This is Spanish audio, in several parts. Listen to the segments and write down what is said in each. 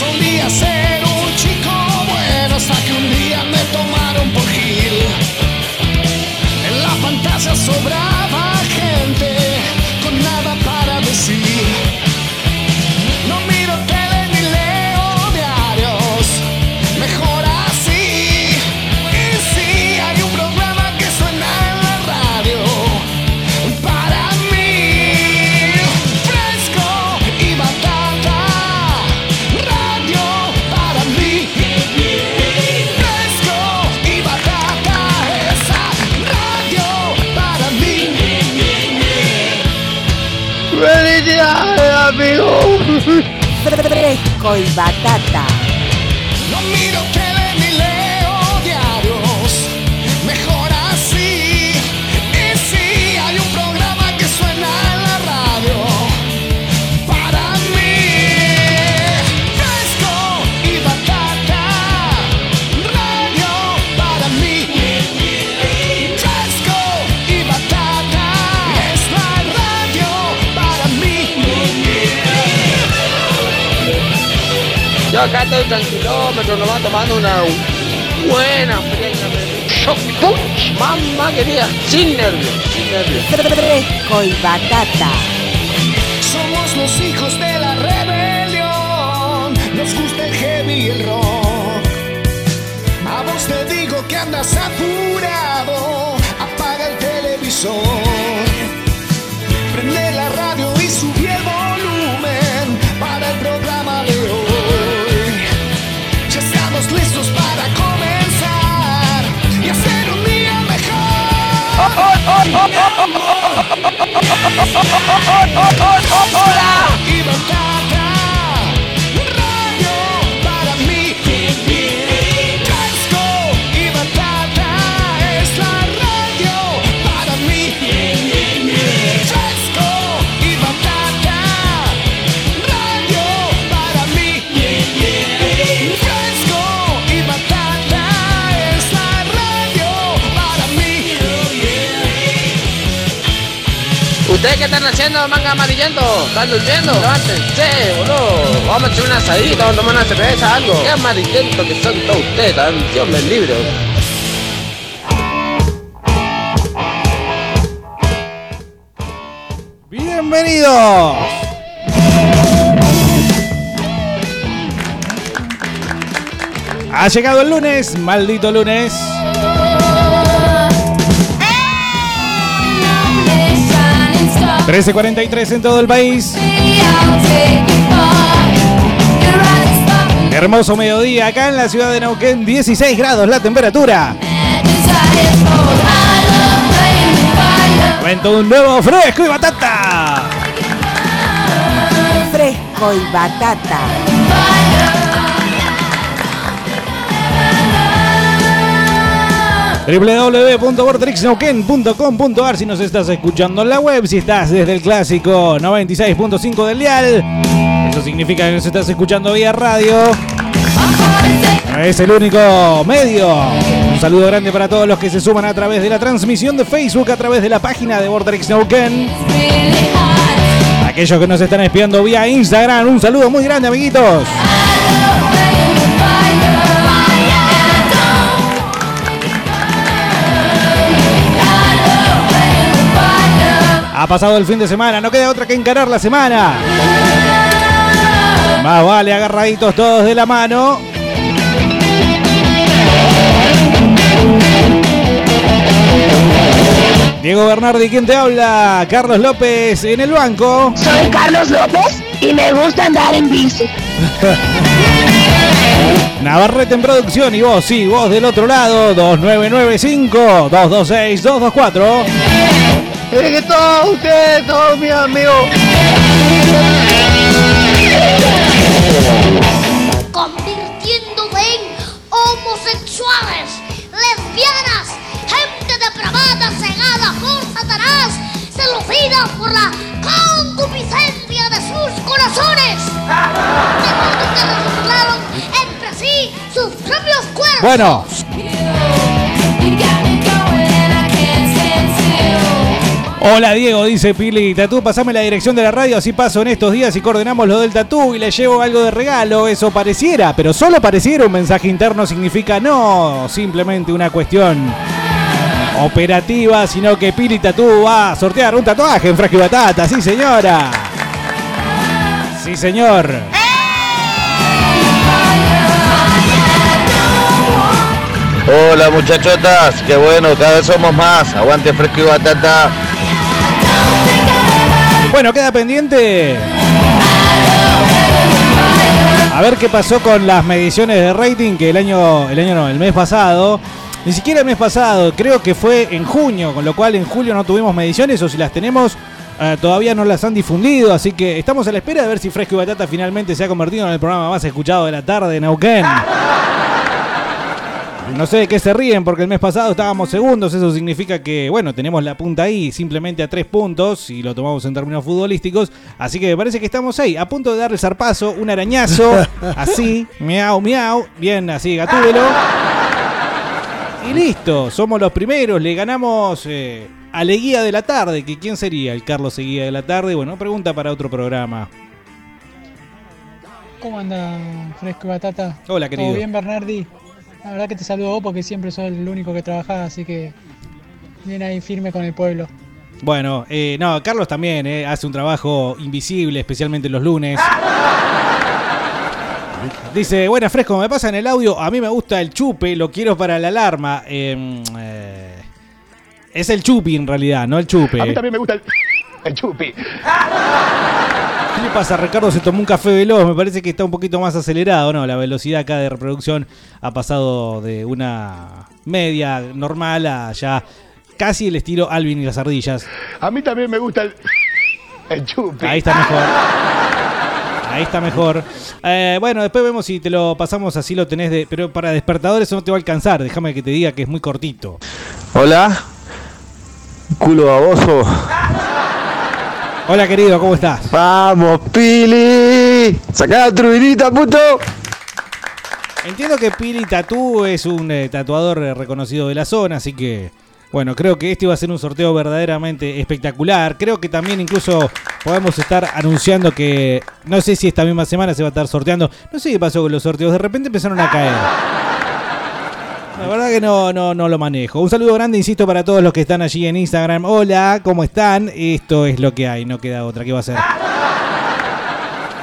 Solía ser Fresco y batata. Yo acá estoy tranquilómetro, nomás tomando una buena fría. Shock punch, mamá querida, sin nervios, sin nervios. Fresco y batata. Somos los hijos de mejor. Están haciendo, manga amarillento? ¿Están durmiendo? Levántense, boludo. Vamos a echar una asadita, vamos a tomar una cerveza, algo. Qué amarillento que son todos ustedes, tan Dios me libre. Bienvenidos. Ha llegado el lunes, maldito lunes. 13.43 en todo el país. Hermoso mediodía acá en la ciudad de Neuquén, 16 grados la temperatura. De un nuevo fresco y batata. Fresco y batata. www.vortexneuquén.com.ar si nos estás escuchando en la web, si estás desde el clásico 96.5 del dial, eso significa que nos estás escuchando vía radio. Es el único medio. Un saludo grande para todos los que se suman a través de la transmisión de Facebook, a través de la página de Vortex Neuquén. Aquellos que nos están espiando vía Instagram, un saludo muy grande, amiguitos. Ha pasado el fin de semana, no queda otra que encarar la semana. Más vale agarraditos todos de la mano. Diego Bernardi, ¿quién te habla? Carlos López en el banco. Soy Carlos López y me gusta andar en bici. Navarrete en producción y vos, sí, vos del otro lado, 2995-226-224. Es que todos ustedes, todos mis amigos. convirtiéndose en homosexuales, lesbianas, gente depravada, cegada por Satanás, seducida por la concupiscencia de sus corazones. De modo que entre sí sus propios cuerpos. Bueno, Hola Diego, dice Pili Tatú, pasame la dirección de la radio, así paso en estos días y coordinamos lo del tatú y le llevo algo de regalo. Eso pareciera, pero solo pareciera un mensaje interno significa no simplemente una cuestión operativa, sino que Pili Tatú va a sortear un tatuaje en Frasco y Batata, sí señora. Sí señor. Hola muchachotas, qué bueno, cada vez somos más. Aguante fresco y batata. Bueno, queda pendiente. A ver qué pasó con las mediciones de rating que el año, el año no, el mes pasado. Ni siquiera el mes pasado, creo que fue en junio, con lo cual en julio no tuvimos mediciones o si las tenemos eh, todavía no las han difundido, así que estamos a la espera de ver si Fresco y Batata finalmente se ha convertido en el programa más escuchado de la tarde en Neuquén. No sé de qué se ríen porque el mes pasado estábamos segundos, eso significa que, bueno, tenemos la punta ahí simplemente a tres puntos y lo tomamos en términos futbolísticos, así que me parece que estamos ahí, a punto de dar el zarpazo, un arañazo, así, miau, miau, bien, así, gatúbelo. Y listo, somos los primeros, le ganamos eh, a Leguía de la tarde, que quién sería el Carlos Seguía de la tarde, bueno, pregunta para otro programa. ¿Cómo anda Fresco y Batata? Hola, querido. ¿Todo bien, Bernardi? La verdad que te saludo vos porque siempre sos el único que trabaja, así que bien ahí firme con el pueblo. Bueno, eh, no, Carlos también eh, hace un trabajo invisible, especialmente los lunes. Dice, buena fresco, me pasa en el audio, a mí me gusta el chupe, lo quiero para la alarma. Eh, eh, es el chupi en realidad, no el chupe. A mí también me gusta el, el chupi. ¿Qué le pasa? Ricardo se tomó un café veloz, me parece que está un poquito más acelerado, ¿no? La velocidad acá de reproducción ha pasado de una media normal a ya casi el estilo Alvin y las ardillas. A mí también me gusta el, el chupi. Ahí está mejor. Ahí está mejor. Eh, bueno, después vemos si te lo pasamos así lo tenés de. Pero para despertadores eso no te va a alcanzar. Déjame que te diga que es muy cortito. Hola. Culo baboso. Hola querido, ¿cómo estás? Vamos, Pili. Sacá la turbinita, puto. Entiendo que Pili Tatú es un eh, tatuador eh, reconocido de la zona, así que. Bueno, creo que este va a ser un sorteo verdaderamente espectacular. Creo que también incluso podemos estar anunciando que no sé si esta misma semana se va a estar sorteando. No sé qué pasó con los sorteos, de repente empezaron a caer. La verdad que no, no, no lo manejo. Un saludo grande, insisto, para todos los que están allí en Instagram. Hola, ¿cómo están? Esto es lo que hay, no queda otra. ¿Qué va a ser?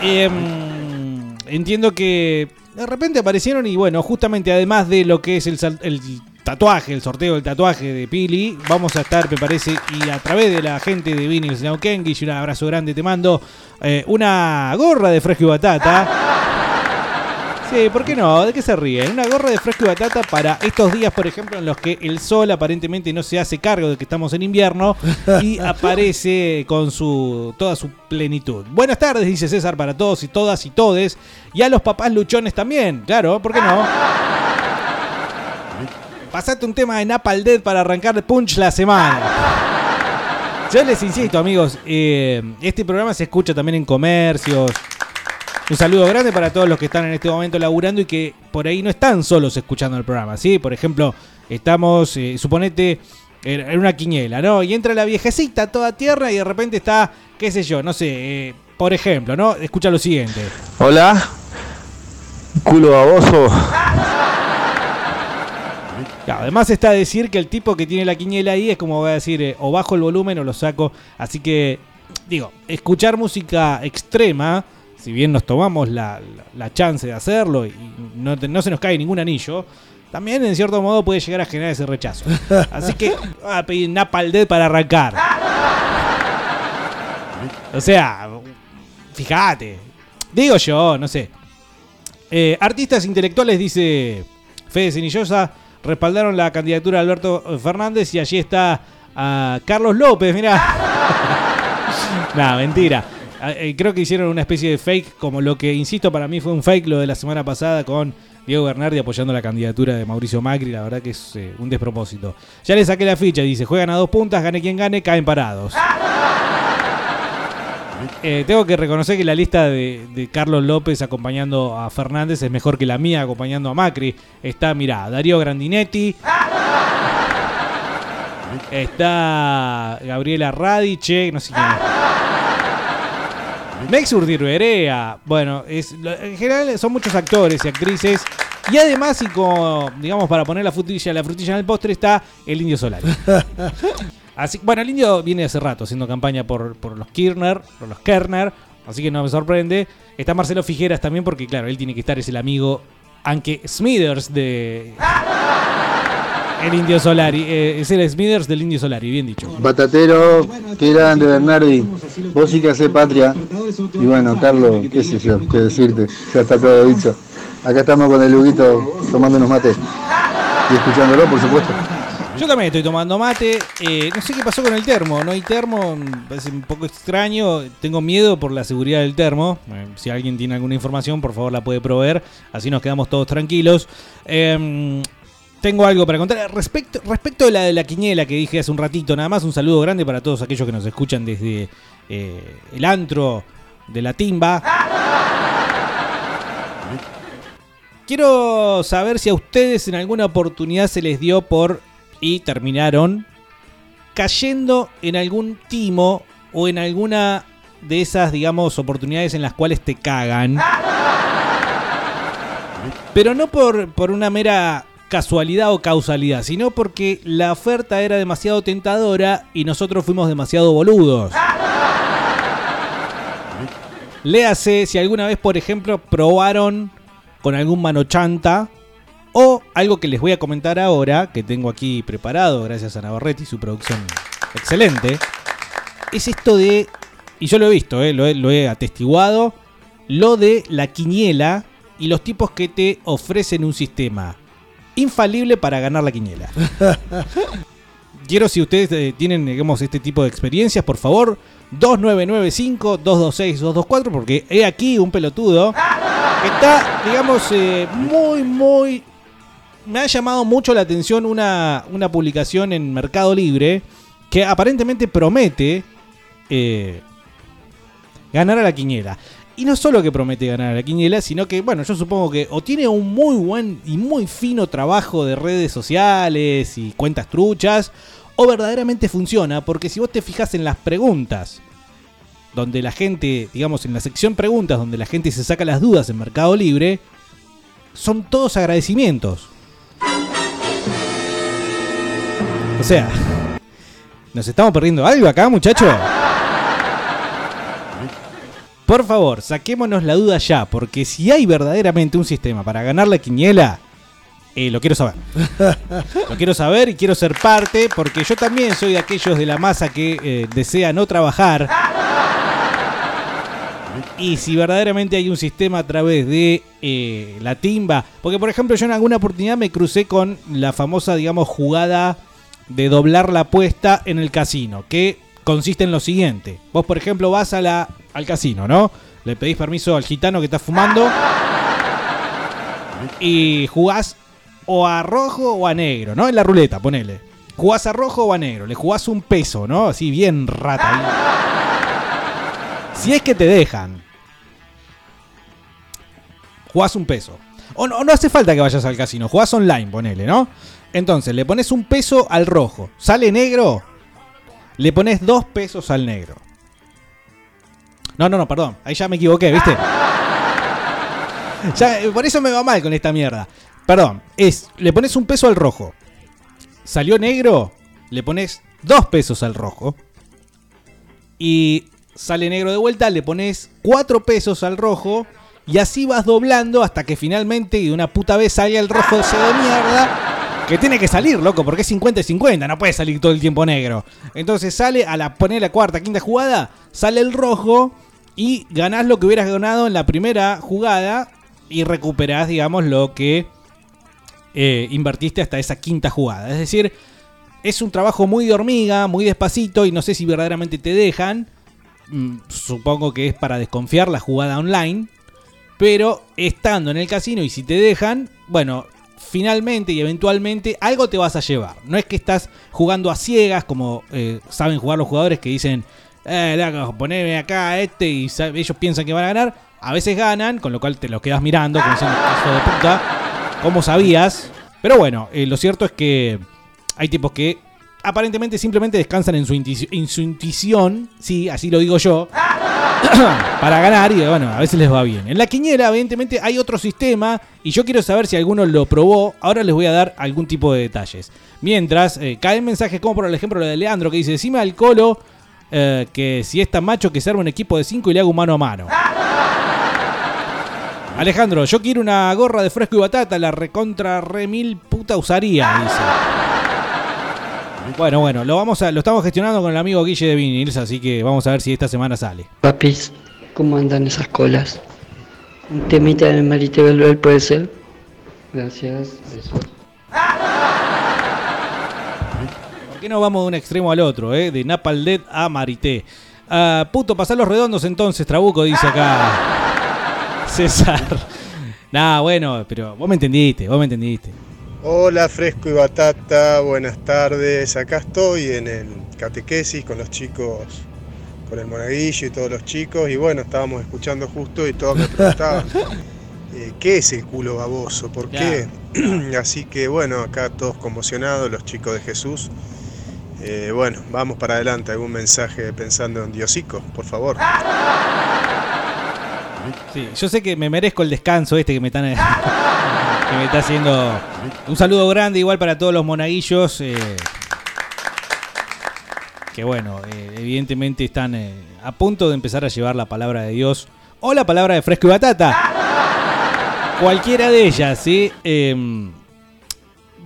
Em, entiendo que de repente aparecieron y bueno, justamente además de lo que es el, el tatuaje, el sorteo del tatuaje de Pili, vamos a estar, me parece, y a través de la gente de Vinyls y un abrazo grande te mando, eh, una gorra de fresco y batata. Sí, ¿por qué no? ¿De qué se ríen? Una gorra de fresco y batata para estos días, por ejemplo, en los que el sol aparentemente no se hace cargo de que estamos en invierno y aparece con su toda su plenitud. Buenas tardes, dice César, para todos y todas y todes. Y a los papás luchones también, claro, ¿por qué no? Pasate un tema de Napal Dead para arrancar el punch la semana. Yo les insisto, amigos, eh, este programa se escucha también en comercios. Un saludo grande para todos los que están en este momento laburando y que por ahí no están solos escuchando el programa, ¿sí? Por ejemplo, estamos, eh, suponete, en una quiniela, ¿no? Y entra la viejecita toda tierra y de repente está, qué sé yo, no sé, eh, por ejemplo, ¿no? Escucha lo siguiente. Hola. Culo baboso. Claro, además está decir que el tipo que tiene la quiniela ahí es como voy a decir, eh, o bajo el volumen o lo saco. Así que, digo, escuchar música extrema, si bien nos tomamos la, la- la chance de hacerlo y no, no se nos cae ningún anillo, también en cierto modo puede llegar a generar ese rechazo. Así que voy a pedir Napal Dead para arrancar. O sea, fíjate. Digo yo, no sé. Eh, artistas intelectuales, dice Fede Cenillosa, respaldaron la candidatura de Alberto Fernández y allí está ah, Carlos López, mirá. Nah, mentira. Ah, eh, creo que hicieron una especie de fake, como lo que, insisto, para mí fue un fake lo de la semana pasada con Diego Bernardi apoyando la candidatura de Mauricio Macri. La verdad que es eh, un despropósito. Ya le saqué la ficha, dice, juegan a dos puntas, gane quien gane, caen parados. Eh, tengo que reconocer que la lista de, de Carlos López acompañando a Fernández es mejor que la mía acompañando a Macri. Está, mirá, Darío Grandinetti. Está Gabriela Radiche, no sé quién es. Mex Urdirberea. Bueno, es, en general son muchos actores y actrices. Y además, y como, digamos, para poner la frutilla, la frutilla en el postre, está el Indio Solari. Así, bueno, el Indio viene hace rato haciendo campaña por, por los Kirner, por los Kerner, así que no me sorprende. Está Marcelo Fijeras también, porque claro, él tiene que estar, es el amigo Anke Smithers de. El Indio Solari. eh, es el Smithers del Indio Solari, bien dicho. Batatero, qué grande Bernardi, vos sí que hacés patria. Y bueno, Carlos, qué sé yo, qué decirte, ya está todo dicho. Acá estamos con el Luguito tomando unos mates y escuchándolo, por supuesto. Yo también estoy tomando mate. eh, no sé qué pasó con el termo. No hay termo. Me parece un poco extraño. Tengo miedo por la seguridad del termo. Eh, si alguien tiene alguna información, por favor la puede proveer. Así nos quedamos todos tranquilos. Em, tengo algo para contar. Respecto, respecto de la de la quiniela que dije hace un ratito, nada más un saludo grande para todos aquellos que nos escuchan desde eh, el antro de la timba. Quiero saber si a ustedes en alguna oportunidad se les dio por y terminaron cayendo en algún timo o en alguna de esas, digamos, oportunidades en las cuales te cagan. Pero no por, por una mera casualidad o causalidad, sino porque la oferta era demasiado tentadora y nosotros fuimos demasiado boludos. Léase si alguna vez, por ejemplo, probaron con algún manochanta o algo que les voy a comentar ahora, que tengo aquí preparado gracias a Navarrete y su producción excelente, es esto de, y yo lo he visto, eh, lo, he, lo he atestiguado, lo de la quiniela y los tipos que te ofrecen un sistema infalible para ganar la quiniela. Quiero si ustedes eh, tienen, digamos, este tipo de experiencias, por favor, 2995-226-224, porque he aquí un pelotudo que está, digamos, eh, muy, muy... Me ha llamado mucho la atención una, una publicación en Mercado Libre que aparentemente promete eh, ganar a la quiniela. Y no solo que promete ganar a la quiniela, sino que, bueno, yo supongo que o tiene un muy buen y muy fino trabajo de redes sociales y cuentas truchas, o verdaderamente funciona, porque si vos te fijas en las preguntas, donde la gente, digamos, en la sección preguntas, donde la gente se saca las dudas en Mercado Libre, son todos agradecimientos. O sea, ¿nos estamos perdiendo algo acá, muchachos? Por favor, saquémonos la duda ya, porque si hay verdaderamente un sistema para ganar la quiniela, eh, lo quiero saber. lo quiero saber y quiero ser parte, porque yo también soy de aquellos de la masa que eh, desea no trabajar. Y si verdaderamente hay un sistema a través de eh, la timba, porque por ejemplo yo en alguna oportunidad me crucé con la famosa, digamos, jugada de doblar la apuesta en el casino, que consiste en lo siguiente. Vos, por ejemplo, vas a la, al casino, ¿no? Le pedís permiso al gitano que está fumando y jugás o a rojo o a negro, ¿no? En la ruleta, ponele. Jugás a rojo o a negro, le jugás un peso, ¿no? Así bien rata. Si es que te dejan. Jugás un peso. O no hace falta que vayas al casino, jugás online, ponele, ¿no? Entonces, le pones un peso al rojo. ¿Sale negro? Le pones dos pesos al negro. No, no, no, perdón. Ahí ya me equivoqué, ¿viste? Eh, por eso me va mal con esta mierda. Perdón, es, le pones un peso al rojo. Salió negro, le pones dos pesos al rojo. Y sale negro de vuelta, le pones cuatro pesos al rojo. Y así vas doblando hasta que finalmente de una puta vez salga el rojo ese de mierda. Que tiene que salir, loco, porque es 50 y 50, no puede salir todo el tiempo negro. Entonces sale a la poner la cuarta, quinta jugada, sale el rojo y ganás lo que hubieras ganado en la primera jugada y recuperás, digamos, lo que eh, invertiste hasta esa quinta jugada. Es decir, es un trabajo muy de hormiga, muy despacito y no sé si verdaderamente te dejan. Mm, supongo que es para desconfiar la jugada online. Pero estando en el casino y si te dejan, bueno, finalmente y eventualmente algo te vas a llevar. No es que estás jugando a ciegas como eh, saben jugar los jugadores que dicen, eh, poneme acá este y ellos piensan que van a ganar. A veces ganan, con lo cual te lo quedas mirando, como diciendo, hijo de puta, ¿cómo sabías? Pero bueno, eh, lo cierto es que hay tipos que aparentemente simplemente descansan en su, intuición, sí, así lo digo yo, para ganar y bueno, a veces les va bien. En la quiniela, evidentemente, hay otro sistema y yo quiero saber si alguno lo probó. Ahora les voy a dar algún tipo de detalles. Mientras, eh, caen mensajes como por ejemplo lo de Leandro que dice: Decime al colo eh, que si es tan macho que se arma un equipo de 5 y le hago mano a mano. Alejandro, yo quiero una gorra de fresco y batata, la recontra remil puta usaría, dice. Bueno, bueno, lo vamos a, lo estamos gestionando con el amigo Guille de Vinils, así que vamos a ver si esta semana sale. Papis, ¿cómo andan esas colas? Un temita de Marité Belbel puede ser. Gracias. besos. ¿Por qué no vamos de un extremo al otro, eh? De Napal Dead a Marité. Ah, puto, pasar los redondos entonces, Trabuco, dice acá. César. Nah, bueno, pero vos me entendiste, vos me entendiste. Hola Fresco y Batata, buenas tardes. Acá estoy en el catequesis con los chicos, con el monaguillo y todos los chicos. Y bueno, estábamos escuchando justo y todos me preguntaban, eh, ¿qué es el culo baboso? ¿Por qué? Así que bueno, acá todos conmocionados, los chicos de Jesús. Eh, bueno, vamos para adelante. ¿Algún mensaje pensando en Diosico, por favor? Sí, yo sé que me merezco el descanso este que me están que me está haciendo. Un saludo grande igual para todos los monaguillos. eh, que bueno, eh, evidentemente están a punto de empezar a llevar la palabra de Dios o la palabra de fresco y batata. Cualquiera de ellas, ¿sí?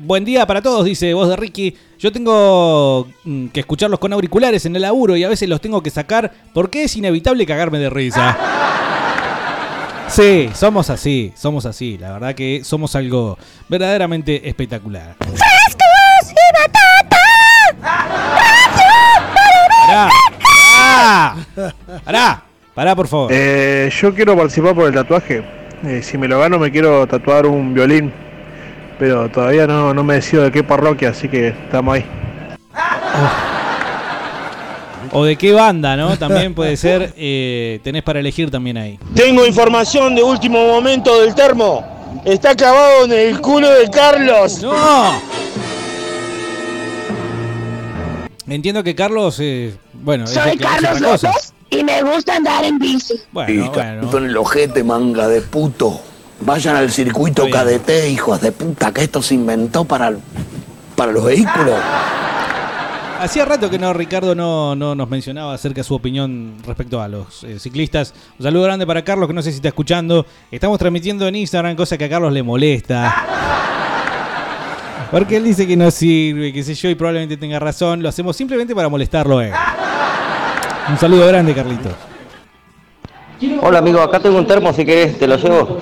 Buen día para todos, dice voz de Ricky. Yo tengo mm, que escucharlos con auriculares en el laburo y a veces los tengo que sacar porque es inevitable cagarme de risa. Sí, somos así, somos así. La verdad que somos algo verdaderamente espectacular. ¡Frescos y batata! Pará, pará, pará, pará, por favor. Eh, yo quiero participar por el tatuaje. Eh, si me lo gano me quiero tatuar un violín. Pero todavía no, no me decido de qué parroquia, así que estamos ahí. O de qué banda, ¿no? También puede ser. eh, tenés para elegir también ahí. Tengo información de último momento del termo. Está clavado en el culo de Carlos. ¡No! Entiendo que Carlos, eh, bueno, Soy Carlos. López y me gusta andar en bici. Bueno, bueno. en el ojete, manga de puto. Vayan al circuito. KDT, hijos de puta, que esto se inventó para, para los vehículos. Hacía rato que no, Ricardo no, no nos mencionaba acerca de su opinión respecto a los eh, ciclistas. Un saludo grande para Carlos, que no sé si está escuchando. Estamos transmitiendo en Instagram, cosa que a Carlos le molesta. Porque él dice que no sirve, qué sé yo, y probablemente tenga razón. Lo hacemos simplemente para molestarlo él. Un saludo grande, Carlitos. Hola amigo, acá tengo un termo si querés, te lo llevo.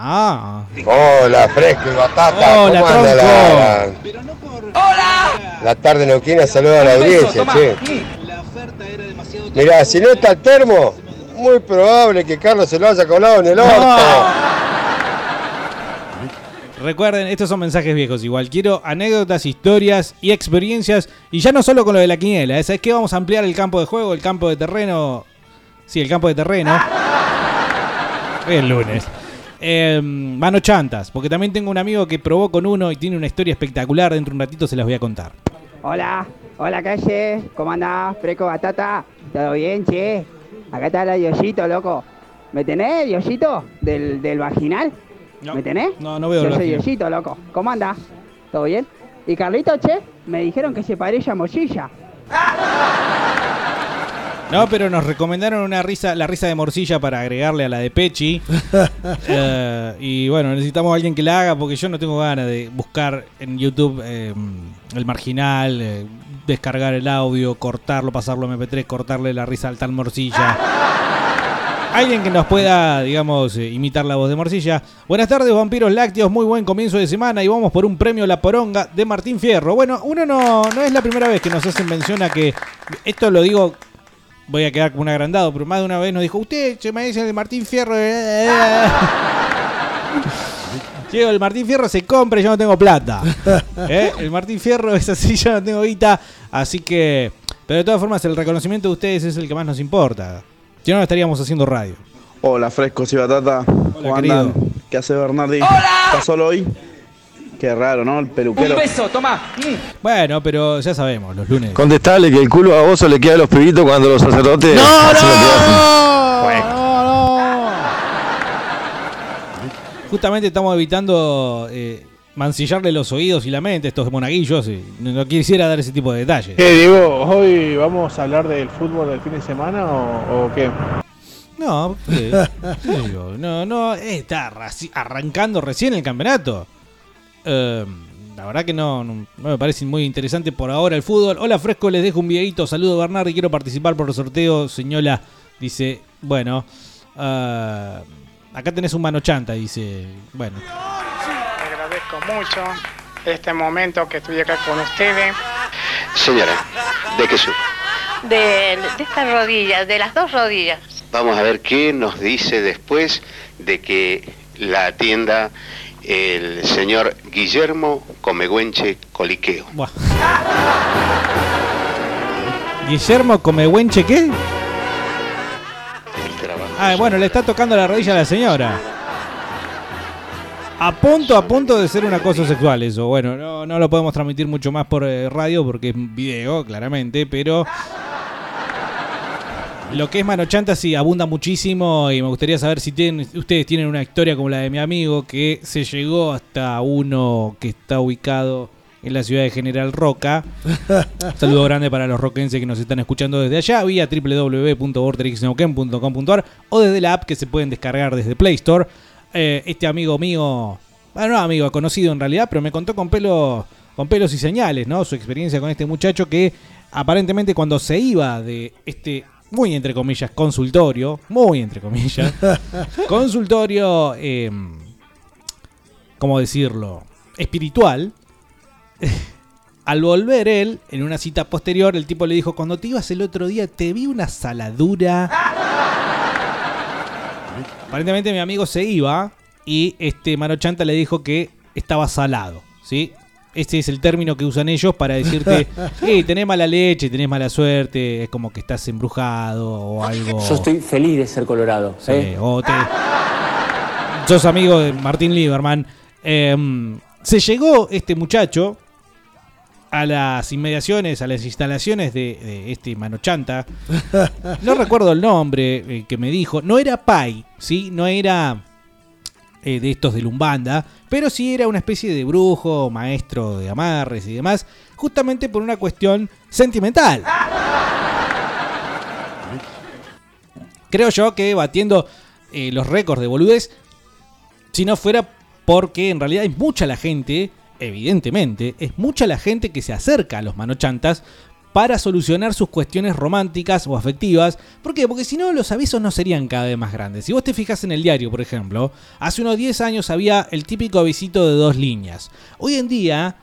Ah. Hola, fresco y batata. Hola, ¿Cómo anda la, ¡Hola! La tarde neuquina saluda a la audiencia, che. Mirá, si no está el termo, muy probable que Carlos se lo haya colado en el orto. Recuerden, estos son mensajes viejos igual. Quiero anécdotas, historias y experiencias. Y ya no solo con lo de la quiniela. ¿eh? ¿Sabes qué? Vamos a ampliar el campo de juego, el campo de terreno. Sí, el campo de terreno. El lunes. Eh, mano chantas, porque también tengo un amigo que probó con uno y tiene una historia espectacular. Dentro de un ratito se las voy a contar. Hola, hola calle, ¿cómo andás? Freco Batata, ¿todo bien, che? Acá está la Diosito, loco. ¿Me tenés, Diosito? ¿Del, del vaginal? ¿Me tenés? No, no veo Yo soy. Diosito, loco. ¿Cómo andás? ¿Todo bien? ¿Y Carlito, che? Me dijeron que se parece a Mochilla. No, pero nos recomendaron una risa, la risa de morcilla para agregarle a la de Pechi. Eh, y bueno, necesitamos a alguien que la haga porque yo no tengo ganas de buscar en YouTube eh, el marginal, eh, descargar el audio, cortarlo, pasarlo a MP3, cortarle la risa al tal morcilla. Alguien que nos pueda, digamos, eh, imitar la voz de Morcilla. Buenas tardes, vampiros lácteos. Muy buen comienzo de semana y vamos por un premio La Poronga de Martín Fierro. Bueno, uno no, no es la primera vez que nos hacen mención a que. Esto lo digo, voy a quedar como un agrandado, pero más de una vez nos dijo: Usted se me dice el Martín Fierro. Llego, el Martín Fierro se compra y yo no tengo plata. ¿Eh? El Martín Fierro es así, yo no tengo guita. Así que. Pero de todas formas, el reconocimiento de ustedes es el que más nos importa. Si no, no estaríamos haciendo radio. Hola, frescos y batata. ¿Cómo querido. andan? ¿Qué hace Bernardi? ¿Estás solo hoy? Qué raro, ¿no? El peluquero. toma. Bueno, pero ya sabemos, los lunes. Contestale que el culo a vos le queda a los pibitos cuando los sacerdotes. ¡No, lo que hacen. Justamente estamos evitando eh, mancillarle los oídos y la mente a estos monaguillos. y no quisiera dar ese tipo de detalles. ¿Qué, Diego? ¿Hoy vamos a hablar del fútbol del fin de semana o, o qué? No, eh, ¿qué digo? no, no, está arrancando recién el campeonato. Eh, la verdad que no, no, no me parece muy interesante por ahora el fútbol. Hola Fresco, les dejo un videito. Saludo Bernardo y quiero participar por el sorteo. Señora dice, bueno, ah, acá tenés un mano chanta, dice, bueno. Agradezco mucho este momento que estoy acá con ustedes. Señora, ¿de qué su? De, de estas rodillas, de las dos rodillas. Vamos a ver qué nos dice después de que la atienda el señor Guillermo Comegüenche Coliqueo. Buah. Guillermo Comehuenche, ¿qué? Ah, bueno, le está tocando la rodilla a la señora. A punto, a punto de ser un acoso sexual eso. Bueno, no, no lo podemos transmitir mucho más por eh, radio porque es video, claramente, pero... Lo que es Mano Chanta sí abunda muchísimo y me gustaría saber si tienen, ustedes tienen una historia como la de mi amigo que se llegó hasta uno que está ubicado en la ciudad de General Roca. Un saludo grande para los roquenses que nos están escuchando desde allá vía www.vortexneuquén.com.ar o desde la app que se pueden descargar desde Play Store. Eh, este amigo mío, bueno, no amigo, conocido en realidad, pero me contó con pelo con pelos y señales, ¿no? Su experiencia con este muchacho que aparentemente cuando se iba de este muy entre comillas consultorio, muy entre comillas, consultorio, eh, ¿cómo decirlo? Espiritual. Al volver él, en una cita posterior, el tipo le dijo, cuando te ibas el otro día te vi una saladura. Aparentemente mi amigo se iba y este Mano Chanta le dijo que estaba salado, ¿sí? Este es el término que usan ellos para decirte, hey, tenés mala leche, tenés mala suerte, es como que estás embrujado o algo. Yo estoy feliz de ser colorado. Sí, ¿eh? o te- sos amigo de Martín Lieberman. Em, se llegó este muchacho a las inmediaciones, a las instalaciones de, de este Manochanta. No recuerdo el nombre eh, que me dijo. No era Pai, ¿sí? No era eh, de estos de Lumbanda, pero sí era una especie de brujo, maestro de amarres y demás, justamente por una cuestión sentimental. Creo yo que batiendo eh, los récords de boludez, si no fuera porque en realidad es mucha la gente, evidentemente, es mucha la gente que se acerca a los manochantas para solucionar sus cuestiones románticas o afectivas. ¿Por qué? Porque si no, los avisos no serían cada vez más grandes. Si vos te fijas en el diario, por ejemplo, hace unos 10 años había el típico avisito de dos líneas. Hoy en día,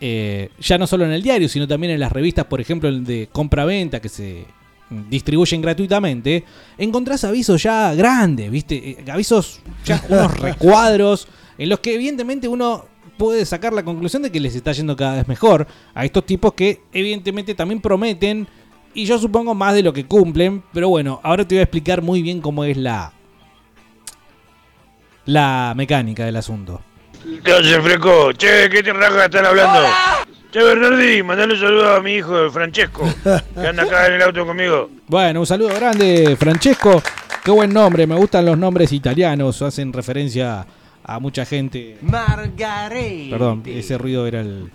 eh, ya no solo en el diario, sino también en las revistas, por ejemplo, de compra-venta que se distribuyen gratuitamente, encontrás avisos ya grandes, ¿viste? Eh, Avisos, ya unos recuadros, en los que evidentemente uno puede sacar la conclusión de que les está yendo cada vez mejor a estos tipos que evidentemente también prometen y yo supongo más de lo que cumplen, pero bueno, ahora te voy a explicar muy bien cómo es la la mecánica del asunto. ¿Qué hace, Freco? Che, ¿qué te raja están hablando? Che, Bernardi, mandale un saludo a mi hijo, Francesco, que anda acá en el auto conmigo. Bueno, un saludo grande, Francesco. Qué buen nombre, me gustan los nombres italianos, hacen referencia a mucha gente. Margarete. Perdón, ese ruido era el.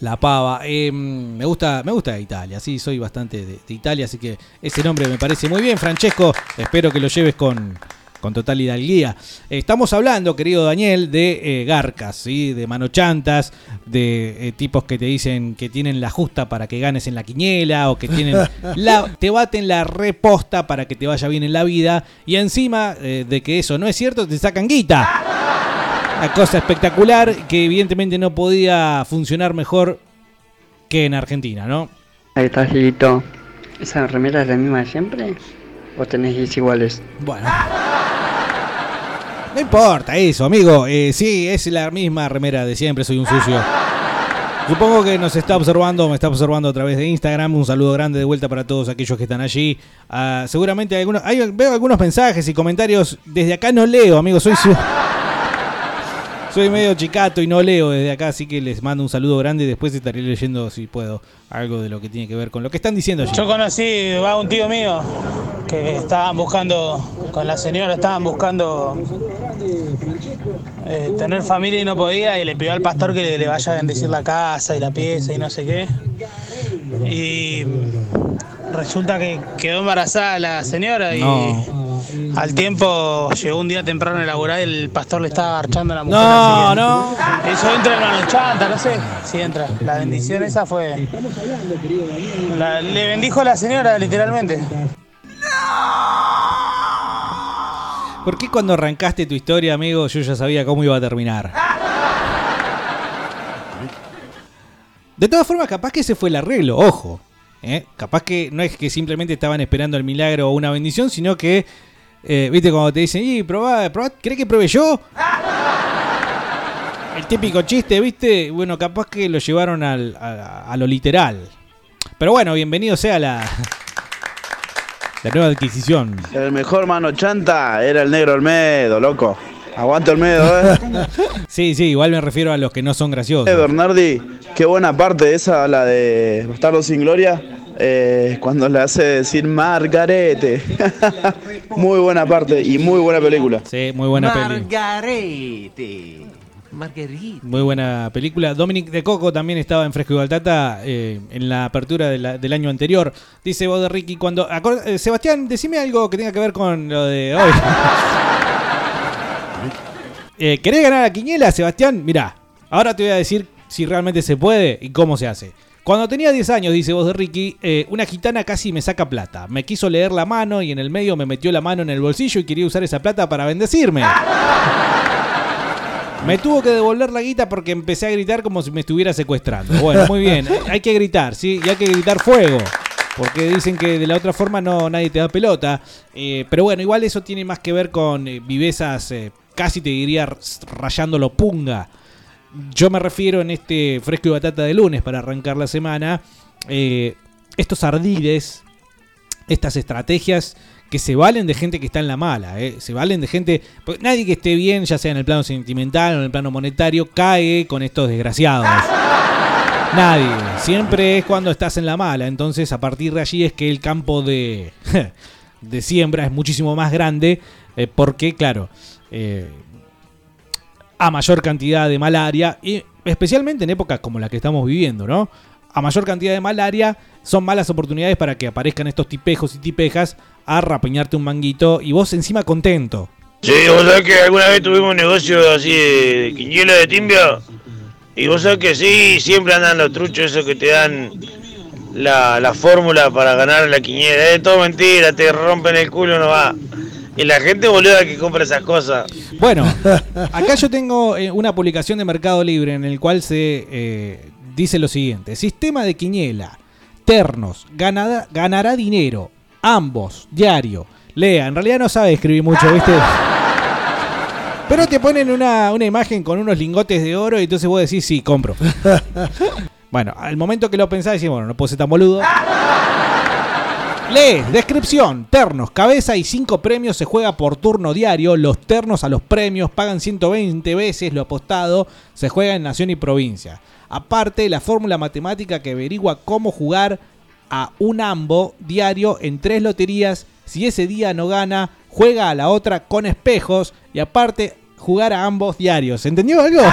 La pava. Eh, me gusta, me gusta Italia, sí, soy bastante de, de Italia, así que ese nombre me parece muy bien, Francesco. Espero que lo lleves con, con total hidalguía. Eh, Estamos hablando, querido Daniel, de eh, garcas, ¿sí? de manochantas, de eh, tipos que te dicen que tienen la justa para que ganes en la quiniela o que tienen la, te baten la reposta para que te vaya bien en la vida y encima eh, de que eso no es cierto, te sacan guita. Una cosa espectacular que evidentemente no podía funcionar mejor que en Argentina, ¿no? Ahí está, Gilito. ¿Esa remera es la misma de siempre? ¿O tenés iguales? Bueno. No importa eso, amigo. Eh, sí, es la misma remera de siempre, soy un sucio. Supongo que nos está observando, me está observando a través de Instagram. Un saludo grande de vuelta para todos aquellos que están allí. Ah, seguramente hay algunos, hay- veo algunos mensajes y comentarios. Desde acá no leo, amigo. Soy su- Soy medio chicato y no leo desde acá, así que les mando un saludo grande y después estaré leyendo, si puedo, algo de lo que tiene que ver con lo que están diciendo allí. Yo conocí a un tío mío que estaban buscando, con la señora estaban buscando eh, tener familia y no podía y le pidió al pastor que le, le vaya a bendecir la casa y la pieza y no sé qué. Y resulta que quedó embarazada la señora y No. Al tiempo llegó un día temprano a laburar y el pastor le estaba archando a la mujer. No, no. Eso entra en la chanta, no sé si entra. La bendición esa fue... la- le bendijo a la señora literalmente. ¿Por qué cuando arrancaste tu historia, amigo, yo ya sabía cómo iba a terminar? De todas formas, capaz que ese fue el arreglo, ojo. ¿eh? Capaz que no es que simplemente estaban esperando el milagro o una bendición, sino que, eh, viste, cuando te dicen, y probá, probá, ¿querés que pruebe yo? El típico chiste, viste, bueno, capaz que lo llevaron al- a, a lo literal. Pero bueno, bienvenido sea la, la nueva adquisición. El mejor mano chanta era el negro Olmedo, loco. Aguanta Olmedo, eh. Sí, sí, igual me refiero a los que no son graciosos. Eh, Bernardi, qué buena parte esa, la de Bastardo sin Gloria, eh, cuando le hace decir Margarete. muy buena parte y muy buena película. Sí, muy buena peli. Margarete. Margarita. Muy buena película. Dominic de Coco también estaba en Fresco y Baltata eh, en la apertura de la- del año anterior. Dice vos de Ricky cuando... eh, Sebastián, decime algo que tenga que ver con lo de hoy. Eh, ¿Querés ganar a Quiniela, Sebastián? Mirá, ahora te voy a decir si realmente se puede y cómo se hace. Cuando tenía 10 años, dice voz de Ricky, eh, una gitana casi me saca plata. Me quiso leer la mano y en el medio me metió la mano en el bolsillo y quería usar esa plata para bendecirme. Me tuvo que devolver la guita porque empecé a gritar como si me estuviera secuestrando. Bueno, muy bien. Hay que gritar, ¿sí? Y hay que gritar fuego. Porque dicen que de la otra forma no nadie te da pelota. Eh, pero bueno, igual eso tiene más que ver con eh, vivezas, eh, casi te diría r- rayándolo punga. Yo me refiero en este fresco y batata de lunes para arrancar la semana. eh, estos ardides, estas estrategias que se valen de gente que está en la mala, ¿eh? se valen de gente... porque nadie que esté bien, ya sea en el plano sentimental o en el plano monetario, cae con estos desgraciados. Nadie. Siempre es cuando estás en la mala. Entonces, a partir de allí es que el campo de, de siembra es muchísimo más grande. eh, porque, claro, eh, a mayor cantidad de malaria, y especialmente en épocas como la que estamos viviendo, ¿no? A mayor cantidad de malaria, son malas oportunidades para que aparezcan estos tipejos y tipejas a rapeñarte un manguito y vos encima contento. Sí, vos sabés que alguna vez tuvimos un negocio así de quiniela de timbia. Y vos sabés que sí, siempre andan los truchos esos que te dan la, la fórmula para ganar la quiniela. Es todo mentira, te rompen el culo, no va. Y la gente boluda que compra esas cosas. Bueno, acá yo tengo eh, una publicación de Mercado Libre en el cual se eh, dice lo siguiente: Sistema de quiniela, ternos, ganada- ganará dinero, ambos, diario. Lea, en realidad no sabe escribir mucho, ¿viste? Pero te ponen una, una imagen con unos lingotes de oro y entonces vos decís, sí, compro. bueno, al momento que lo pensás, decís, bueno, no puedo ser tan boludo. Lee, descripción, ternos, cabeza y 5 premios se juega por turno diario, los ternos a los premios pagan 120 veces lo apostado, se juega en nación y provincia. Aparte, la fórmula matemática que averigua cómo jugar a un ambo diario en tres loterías, si ese día no gana, juega a la otra con espejos y aparte jugar a ambos diarios. ¿Entendió algo?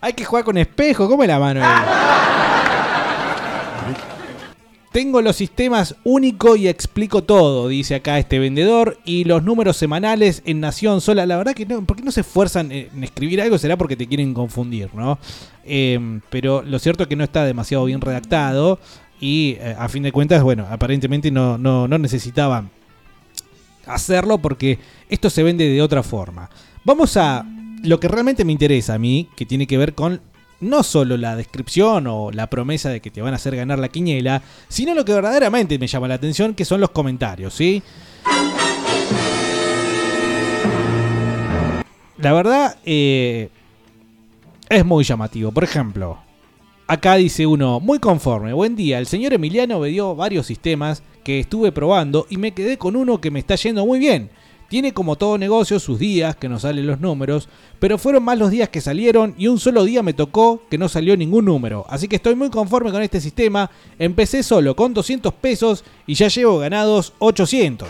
Hay que jugar con espejos, ¿cómo es la mano ahí? Tengo los sistemas único y explico todo, dice acá este vendedor. Y los números semanales en Nación Sola. La verdad que no, ¿por qué no se esfuerzan en escribir algo? Será porque te quieren confundir, ¿no? Eh, pero lo cierto es que no está demasiado bien redactado. Y eh, a fin de cuentas, bueno, aparentemente no, no, no necesitaban hacerlo porque esto se vende de otra forma. Vamos a lo que realmente me interesa a mí, que tiene que ver con no solo la descripción o la promesa de que te van a hacer ganar la quiniela, sino lo que verdaderamente me llama la atención, que son los comentarios, ¿sí? La verdad, eh, es muy llamativo. Por ejemplo, acá dice uno, muy conforme, buen día, el señor Emiliano me dio varios sistemas que estuve probando y me quedé con uno que me está yendo muy bien. Tiene como todo negocio sus días que no salen los números, pero fueron más los días que salieron y un solo día me tocó que no salió ningún número. Así que estoy muy conforme con este sistema. Empecé solo con 200 pesos y ya llevo ganados 800.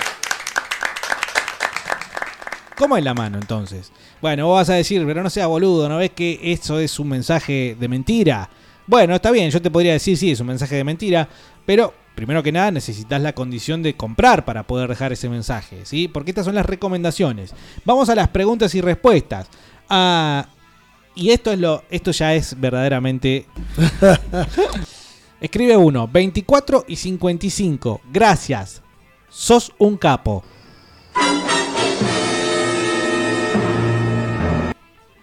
¿Cómo es la mano entonces? Bueno, vos vas a decir, pero no sea boludo, ¿no ves que eso es un mensaje de mentira? Bueno, está bien, yo te podría decir, sí, es un mensaje de mentira, pero primero que nada necesitas la condición de comprar para poder dejar ese mensaje, ¿sí? Porque estas son las recomendaciones. Vamos a las preguntas y respuestas. Ah, y esto es lo, esto ya es verdaderamente. Escribe uno, 24 y 55. Gracias. Sos un capo.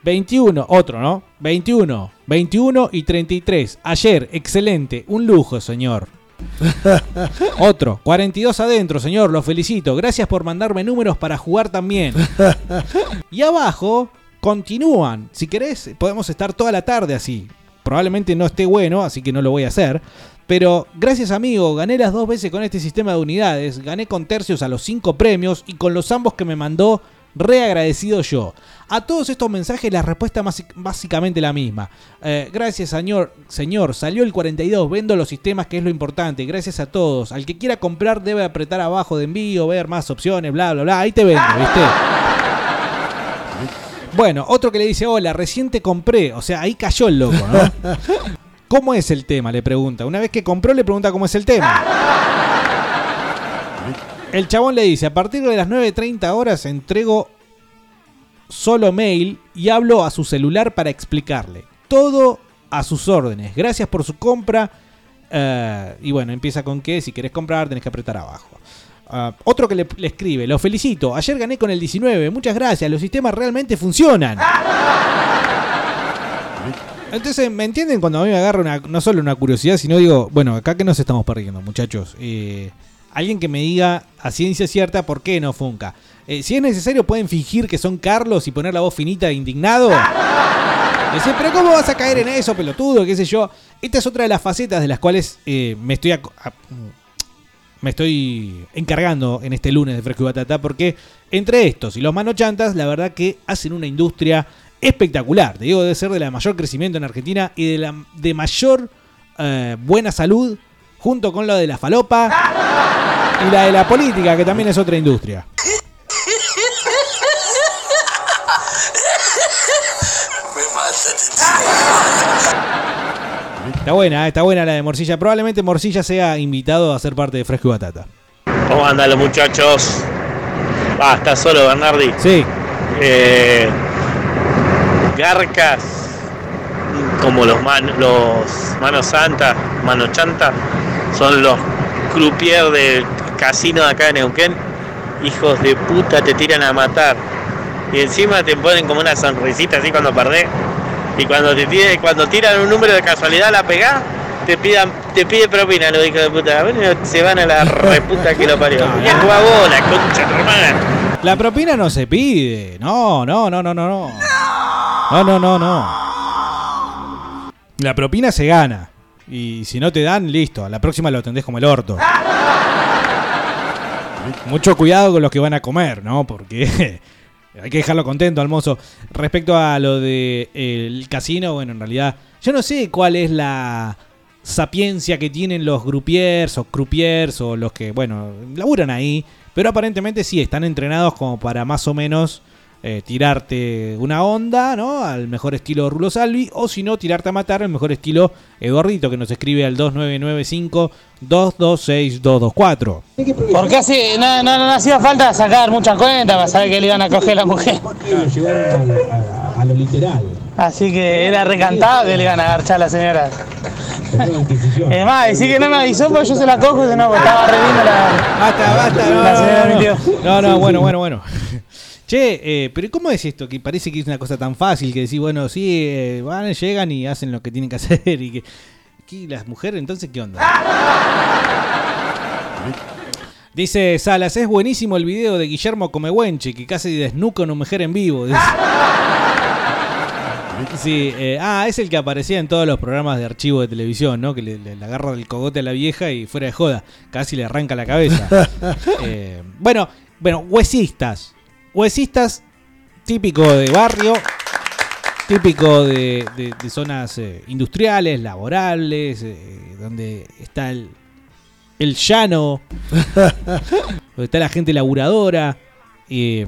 21, otro, ¿no? 21, 21 y 33. Ayer, excelente, un lujo, señor. Otro, 42 adentro, señor, lo felicito. Gracias por mandarme números para jugar también. Y abajo continúan. Si querés, podemos estar toda la tarde así. Probablemente no esté bueno, así que no lo voy a hacer. Pero gracias amigo, gané las dos veces con este sistema de unidades, gané con tercios a los cinco premios y con los ambos que me mandó, re agradecido yo. A todos estos mensajes la respuesta es básicamente la misma. Eh, gracias señor, señor, salió el 42, vendo los sistemas que es lo importante, gracias a todos. Al que quiera comprar debe apretar abajo de envío, ver más opciones, bla, bla, bla. Ahí te vendo, ¿viste? Bueno, otro que le dice, hola, recién te compré. O sea, ahí cayó el loco, ¿no? ¿Cómo es el tema? Le pregunta. Una vez que compró, le pregunta cómo es el tema. El chabón le dice, a partir de las 9.30 horas entrego solo mail y hablo a su celular para explicarle. Todo a sus órdenes. Gracias por su compra. Eh, y bueno, empieza con que si querés comprar tenés que apretar abajo. Ah, otro que le, le escribe, lo felicito, ayer gané con el 19, muchas gracias, los sistemas realmente funcionan. Entonces, ¿me entienden cuando a mí me agarra una, no solo una curiosidad, sino digo, bueno, acá que nos estamos perdiendo, muchachos? Eh, alguien que me diga a ciencia cierta por qué no funca. Eh, si es necesario, pueden fingir que son Carlos y poner la voz finita de indignado. Decir, pero ¿cómo vas a caer en eso, pelotudo? ¿Qué sé yo? Esta es otra de las facetas de las cuales eh, me estoy ac- a- me estoy encargando en este lunes de Fresco y Batata porque entre estos y los manochantas, la verdad que hacen una industria espectacular. Te digo, debe ser de la mayor crecimiento en Argentina y de la de mayor eh, buena salud, junto con la de la falopa y la de la política, que también es otra industria. Está buena, eh, está buena la de Morcilla. Probablemente Morcilla sea invitado a ser parte de Fresco y Batata. ¿Cómo andan los muchachos? Ah, está solo Bernardi. Sí. Eh, garcas, como los, man- los Manos Santa, Mano Chanta, son los croupiers del casino de acá de Neuquén. Hijos de puta, te tiran a matar. Y encima te ponen como una sonrisita así cuando perdés. Y cuando te tire- cuando tiran un número de casualidad la pegás, te pidan, te pide propina los hijos de puta. Bueno, se van a la reputa que lo parió. Y juega vos, la concha hermana. La propina no se pide. No, no, no, no, no, no. No, no, no, no. La propina se gana. Y si no te dan, listo. A la próxima lo atendés como el orto. Mucho cuidado con los que van a comer, ¿no? Porque hay que dejarlo contento al mozo. Respecto a lo del el casino, bueno, en realidad, yo no sé cuál es la sapiencia que tienen los grupiers o croupiers o los que, bueno, laburan ahí. Pero aparentemente sí, están entrenados como para más o menos eh, tirarte una onda, ¿no? Al mejor estilo Rulo Salvi. O si no, tirarte a matar al mejor estilo Eduardito, que nos escribe al 2995-226-224. Porque así no, no, no hacía falta sacar muchas cuentas para saber que le iban a coger la mujer. A lo literal. Así que era recantado que le iban a agarchar a la señora. Es más, decir que no me avisó porque yo se la cojo y no, porque estaba re linda la, Basta, basta, no, la señora no, no, bueno, bueno, bueno. Che, eh, pero ¿cómo es esto? Que parece que es una cosa tan fácil que decir, bueno, sí, eh, van, llegan y hacen lo que tienen que hacer y que... ¿Qué, las mujeres entonces qué onda? Dice Salas, es buenísimo el video de Guillermo Comehuenche que casi desnuca a una mujer en vivo. Dice. Sí, eh, ah, es el que aparecía en todos los programas de archivo de televisión, ¿no? Que le, le- le agarra el cogote a la vieja y fuera de joda, casi le arranca la cabeza. Eh, bueno, bueno, huesistas. Huesistas típico de barrio, típico de, de- de zonas eh, industriales, laborables, eh, donde está el, el llano, donde está la gente laburadora. mm,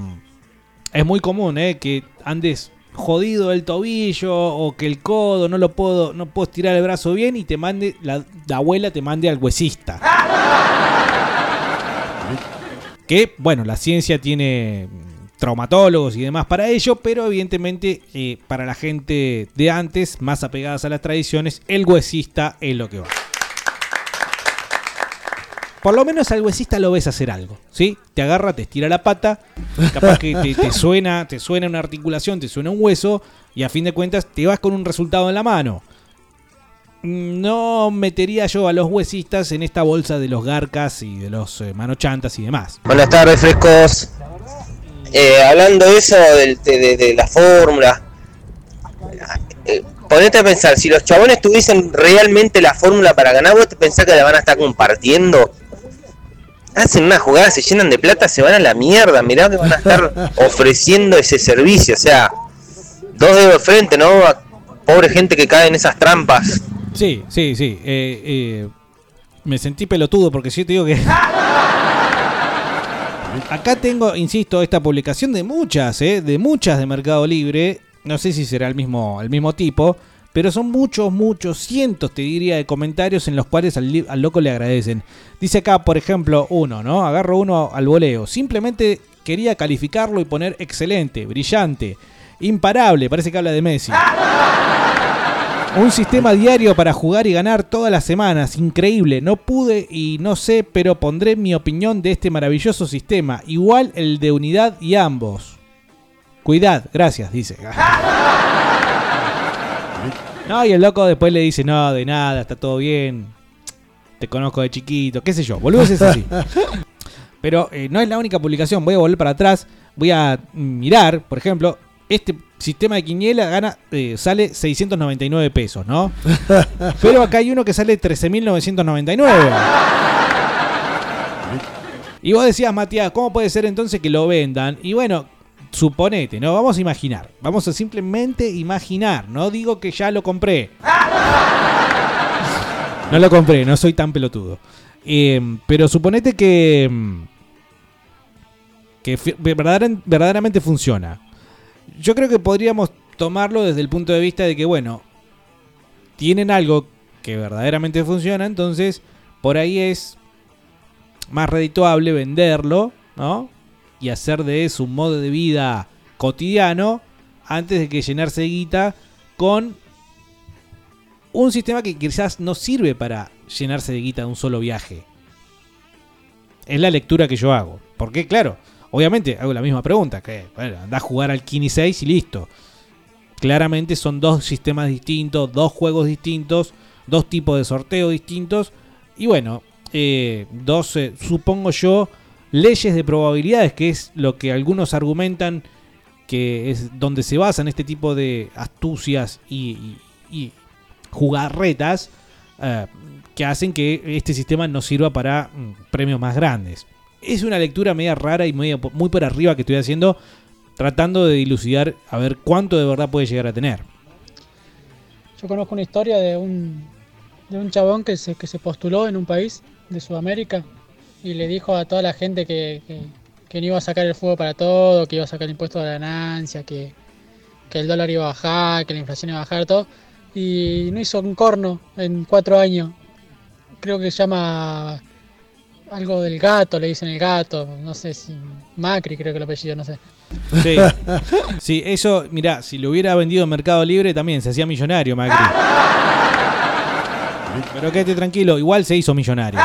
es muy común eh, que andes jodido el tobillo o que el codo no lo puedo no puedo estirar el brazo bien y te mande la, la abuela te mande al huesista. Que bueno, la ciencia tiene traumatólogos y demás para ello, pero evidentemente eh, para la gente de antes, más apegadas a las tradiciones, el huesista es lo que va. Por lo menos al huesista lo ves hacer algo, ¿sí? Te agarra, te estira la pata, capaz que te, suena, te suena una articulación, te suena un hueso, y a fin de cuentas te vas con un resultado en la mano. No metería yo a los huesistas en esta bolsa de los garcas y de los eh, manochantas y demás. Buenas tardes, frescos. Eh, hablando de eso, del- de, de- de la fórmula, eh, ponete a pensar, si los chabones tuviesen realmente la fórmula para ganar, ¿vos te pensás que la van a estar compartiendo? Hacen una jugada, se llenan de plata, se van a la mierda, mirá que van a estar ofreciendo ese servicio, o sea, dos dedos de frente, ¿no? A pobre gente que cae en esas trampas. Sí, sí, sí. eh, eh, me sentí pelotudo porque yo te digo que. Acá tengo, insisto, esta publicación de muchas, eh, de muchas de Mercado Libre. No sé si será el mismo, el mismo tipo, pero son muchos, muchos, cientos, te diría, de comentarios en los cuales al, al loco le agradecen. Dice acá, por ejemplo, uno, ¿no? Agarro uno al voleo. Simplemente quería calificarlo y poner excelente, brillante, imparable. Parece que habla de Messi. Un sistema diario para jugar y ganar todas las semanas. Increíble. No pude y no sé, pero pondré mi opinión de este maravilloso sistema. Igual el de unidad y ambos. Cuidad, gracias, dice. No, y el loco después le dice, no, de nada, está todo bien. Te conozco de chiquito, qué sé yo, boludo es así. Pero eh, no es la única publicación, voy a volver para atrás, voy a mirar, por ejemplo, este sistema de quiniela gana, eh, sale 699 pesos, ¿no? Pero acá hay uno que sale 13.999. Y vos decías, Matías, ¿cómo puede ser entonces que lo vendan? Y bueno, suponete, ¿no? Vamos a imaginar. Vamos a simplemente imaginar. No digo que ya lo compré. No lo compré, no soy tan pelotudo. Eh, pero suponete que. mm, que verdaderamente funciona. Yo creo que podríamos tomarlo desde el punto de vista de que, bueno, tienen algo que verdaderamente funciona, entonces por ahí es más redituable venderlo, ¿no? Y hacer de eso un modo de vida cotidiano antes de que llenarse de guita con un sistema que quizás no sirve para llenarse de guita de un solo viaje. Es la lectura que yo hago. Porque, claro, obviamente hago la misma pregunta. Que, bueno, andá a jugar al Kini 6 y listo. Claramente son dos sistemas distintos, dos juegos distintos, dos tipos de sorteo distintos. Y bueno, eh, dos, eh, supongo yo, leyes de probabilidades, que es lo que algunos argumentan que es donde se basan este tipo de astucias y jugarretas eh, que hacen que este sistema no sirva para mm, premios más grandes. Es una lectura media rara y media muy por arriba que estoy haciendo, tratando de dilucidar a ver cuánto de verdad puede llegar a tener. Yo conozco una historia de un, de un chabón que se, que se postuló en un país de Sudamérica y le dijo a toda la gente que, que- no iba a sacar el fuego para todo, que iba a sacar el impuesto de ganancia, que, que el dólar iba a bajar, que la inflación iba a bajar, todo. Y no hizo un corno en cuatro años. Creo que se llama algo del gato, le dicen el gato, no sé si Macri creo que el apellido, no sé. Sí, sí eso, mirá, si lo hubiera vendido en Mercado Libre también se hacía millonario, Macri. Pero quédate tranquilo, igual se hizo millonario.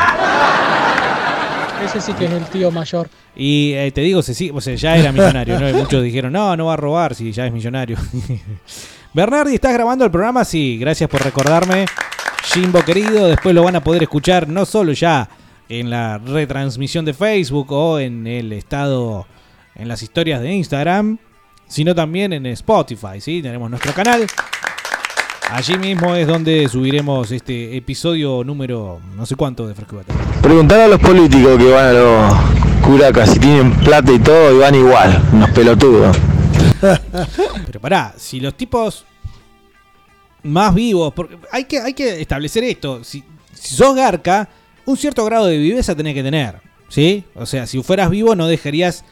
Ese sí que es el tío mayor. Y eh, te digo, se sí- o sea, ya era millonario, ¿no? Y muchos dijeron, no, no va a robar si ya es millonario. Bernardi, ¿estás grabando el programa? Sí, gracias por recordarme. Jimbo querido, después lo van a poder escuchar no solo ya en la retransmisión de Facebook o en el estado, en las historias de Instagram, sino también en Spotify, ¿sí? Tenemos nuestro canal. Allí mismo es donde subiremos este episodio número no sé cuánto de Fresco. Preguntar a los políticos que van a los curacas, si tienen plata y todo, y van igual, unos pelotudos. Pero pará, si los tipos más vivos, porque hay que, hay que establecer esto, si, si sos garca, un cierto grado de viveza tenés que tener, ¿sí? O sea, si fueras vivo no dejarías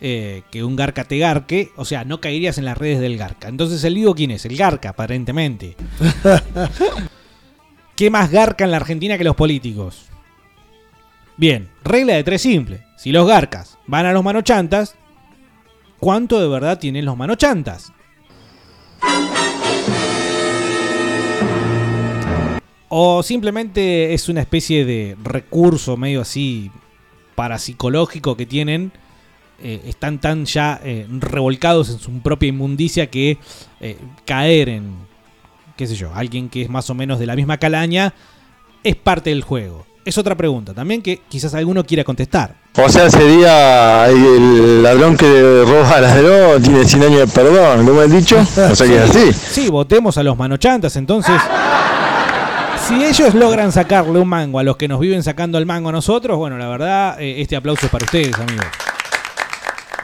eh, que un garca te garque, o sea, no caerías en las redes del garca. Entonces, ¿el vivo quién es? El garca, aparentemente. ¿Qué más garca en la Argentina que los políticos? Bien, regla de tres simple. Si los garcas van a los manochantas, ¿cuánto de verdad tienen los manochantas? O simplemente es una especie de recurso medio así parapsicológico que tienen. eh, están tan ya eh, revolcados en su propia inmundicia que eh, caer en, qué sé yo, alguien que es más o menos de la misma calaña es parte del juego. Es otra pregunta también que quizás alguno quiera contestar. O sea, sería el ladrón que roba ladrón, tiene 100 años de perdón, ¿no me han dicho? O sea que es así. Sí, votemos a los manochantas entonces. Si ellos logran sacarle un mango a los que nos viven sacando el mango a nosotros, bueno, la verdad, eh, este aplauso es para ustedes, amigos.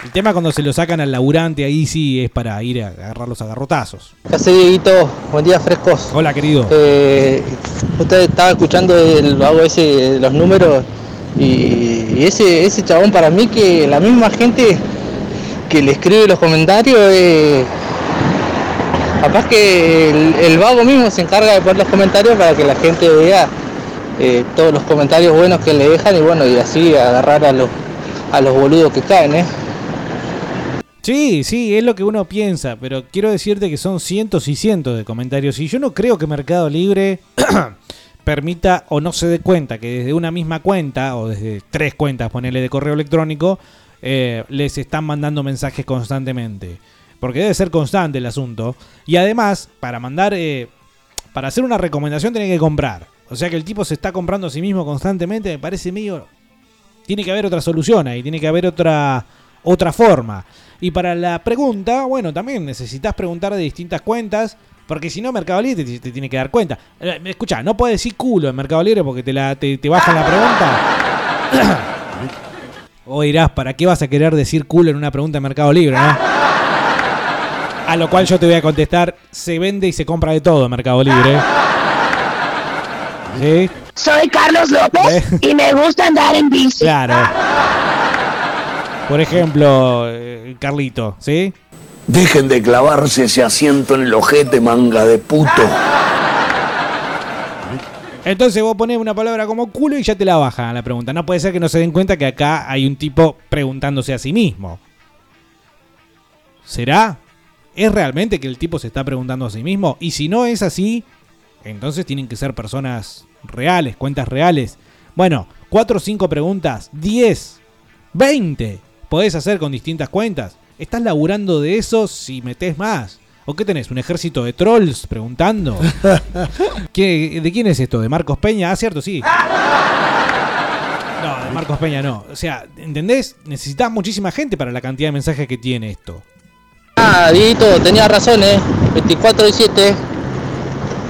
El tema cuando se lo sacan al laburante ahí sí es para ir a agarrar los agarrotazos. ¿Qué hace, Dieguito? Buen día, frescos. Hola, querido. Eh, usted estaba escuchando el vago ese de los números y, y ese, ese chabón para mí que la misma gente que le escribe los comentarios eh, capaz que el, vago mismo se encarga de poner los comentarios para que la gente vea eh, todos los comentarios buenos que le dejan y bueno y así agarrar a los a los boludos que caen, ¿eh? Sí, sí, es lo que uno piensa, pero quiero decirte que son cientos y cientos de comentarios y yo no creo que Mercado Libre permita o no se dé cuenta que desde una misma cuenta o desde tres cuentas, ponerle de correo electrónico, eh, les están mandando mensajes constantemente. Porque debe ser constante el asunto. Y además, para mandar, eh, para hacer una recomendación tiene que comprar. O sea que el tipo se está comprando a sí mismo constantemente, me parece medio... Tiene que haber otra solución ahí, tiene que haber otra, otra forma. Y para la pregunta, bueno, también necesitas preguntar de distintas cuentas, porque si no Mercado Libre te, tiene que dar cuenta. Eh, Escucha, no puedes decir culo en Mercado Libre porque te, la, te, la pregunta. o dirás, ¿para qué vas a querer decir culo en una pregunta de Mercado Libre, no? A lo cual yo te voy a contestar, se vende y se compra de todo en Mercado Libre. ¿Sí? Soy Carlos López y me gusta andar en bici. Claro. Por ejemplo, eh, Carlito, ¿sí? Dejen de clavarse ese asiento en el ojete, manga de puto. Entonces vos ponés una palabra como culo y ya te la bajan la pregunta. No puede ser que no se den cuenta que acá hay un tipo preguntándose a sí mismo. ¿Será? ¿Es realmente que el tipo se está preguntando a sí mismo? Y si no es así, entonces tienen que ser personas reales, cuentas reales. Bueno, 4 o 5 preguntas, 10, 20 podés hacer con distintas cuentas. ¿Estás laburando de eso si metés más? ¿O qué tenés? ¿Un ejército de trolls preguntando? ¿Qué- ¿De quién es esto? ¿De Marcos Peña? Ah, cierto, sí. No, de Marcos Peña no. O sea, ¿entendés? Necesitas muchísima gente para la cantidad de mensajes que tiene esto. Ah, Dieguito, tenía razón, ¿eh? 24 y 7.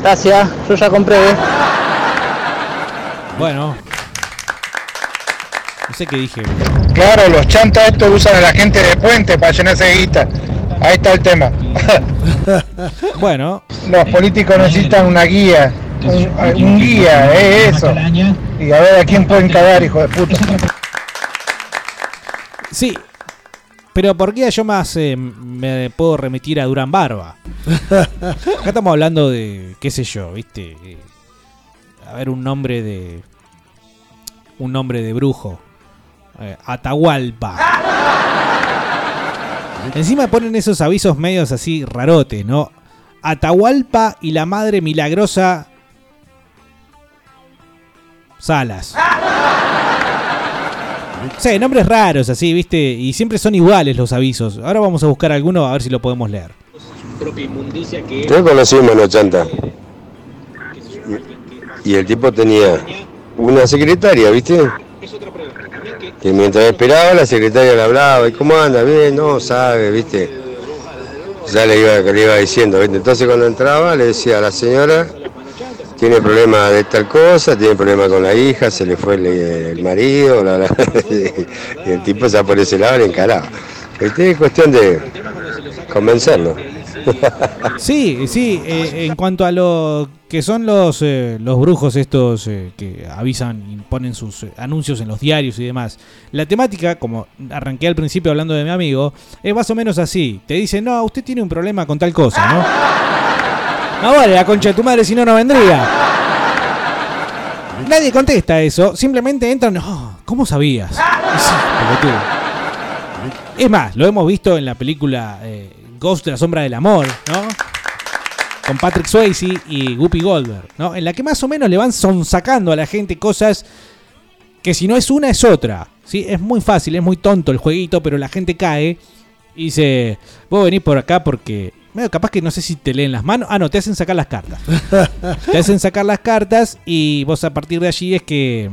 Gracias, yo ya compré. ¿eh? Bueno. No sé qué dije. Claro, los chantas estos usan a la gente de puente para llenarse de guita. Ahí está el tema. bueno. Los políticos necesitan una guía. Un, un guía, eh, eso. Y a ver a quién pueden cagar, hijo de puta. Sí. Pero ¿por qué yo más eh, me puedo remitir a Durán Barba? Acá estamos hablando de, qué sé yo, ¿viste? Eh, A ver, un nombre de... Un nombre de brujo. Eh, Atahualpa. Encima ponen esos avisos medios así rarotes, ¿no? Atahualpa y la madre milagrosa Salas. Sí, nombres raros así, ¿viste? Y siempre son iguales los avisos. Ahora vamos a buscar alguno a ver si lo podemos leer. Yo conocí manochanta. Y el tipo tenía una secretaria, ¿viste? Que mientras esperaba, la secretaria le hablaba. ¿Y cómo anda? Bien, no, sabe, ¿viste? Ya le iba, le iba diciendo, ¿viste? Entonces cuando entraba, le decía a la señora tiene problema de tal cosa, tiene problema con la hija, se le fue el, marido, bla, bla, y el tipo ya por ese lado le encaraba. Este es cuestión de convencerlo. Sí, sí, eh, en cuanto a lo que son los, eh, los brujos estos eh, que avisan y ponen sus anuncios en los diarios y demás, la temática, como arranqué al principio hablando de mi amigo, es más o menos así. Te dicen, no, usted tiene un problema con tal cosa, ¿no? No vale, la concha de tu madre, si no, no vendría. Nadie contesta eso, simplemente entran, no, ¿cómo sabías? Es más, lo hemos visto en la película eh, Ghost de la Sombra del Amor, ¿no? Con Patrick Swayze y Whoopi Goldberg, ¿no? En la que más o menos le van sonsacando a la gente cosas que si no es una es otra, ¿sí? Es muy fácil, es muy tonto el jueguito, pero la gente cae y dice, vos venís por acá porque... Bueno, capaz que no sé si te leen las manos. Ah, no, te hacen sacar las cartas. te hacen sacar las cartas y vos a partir de allí es que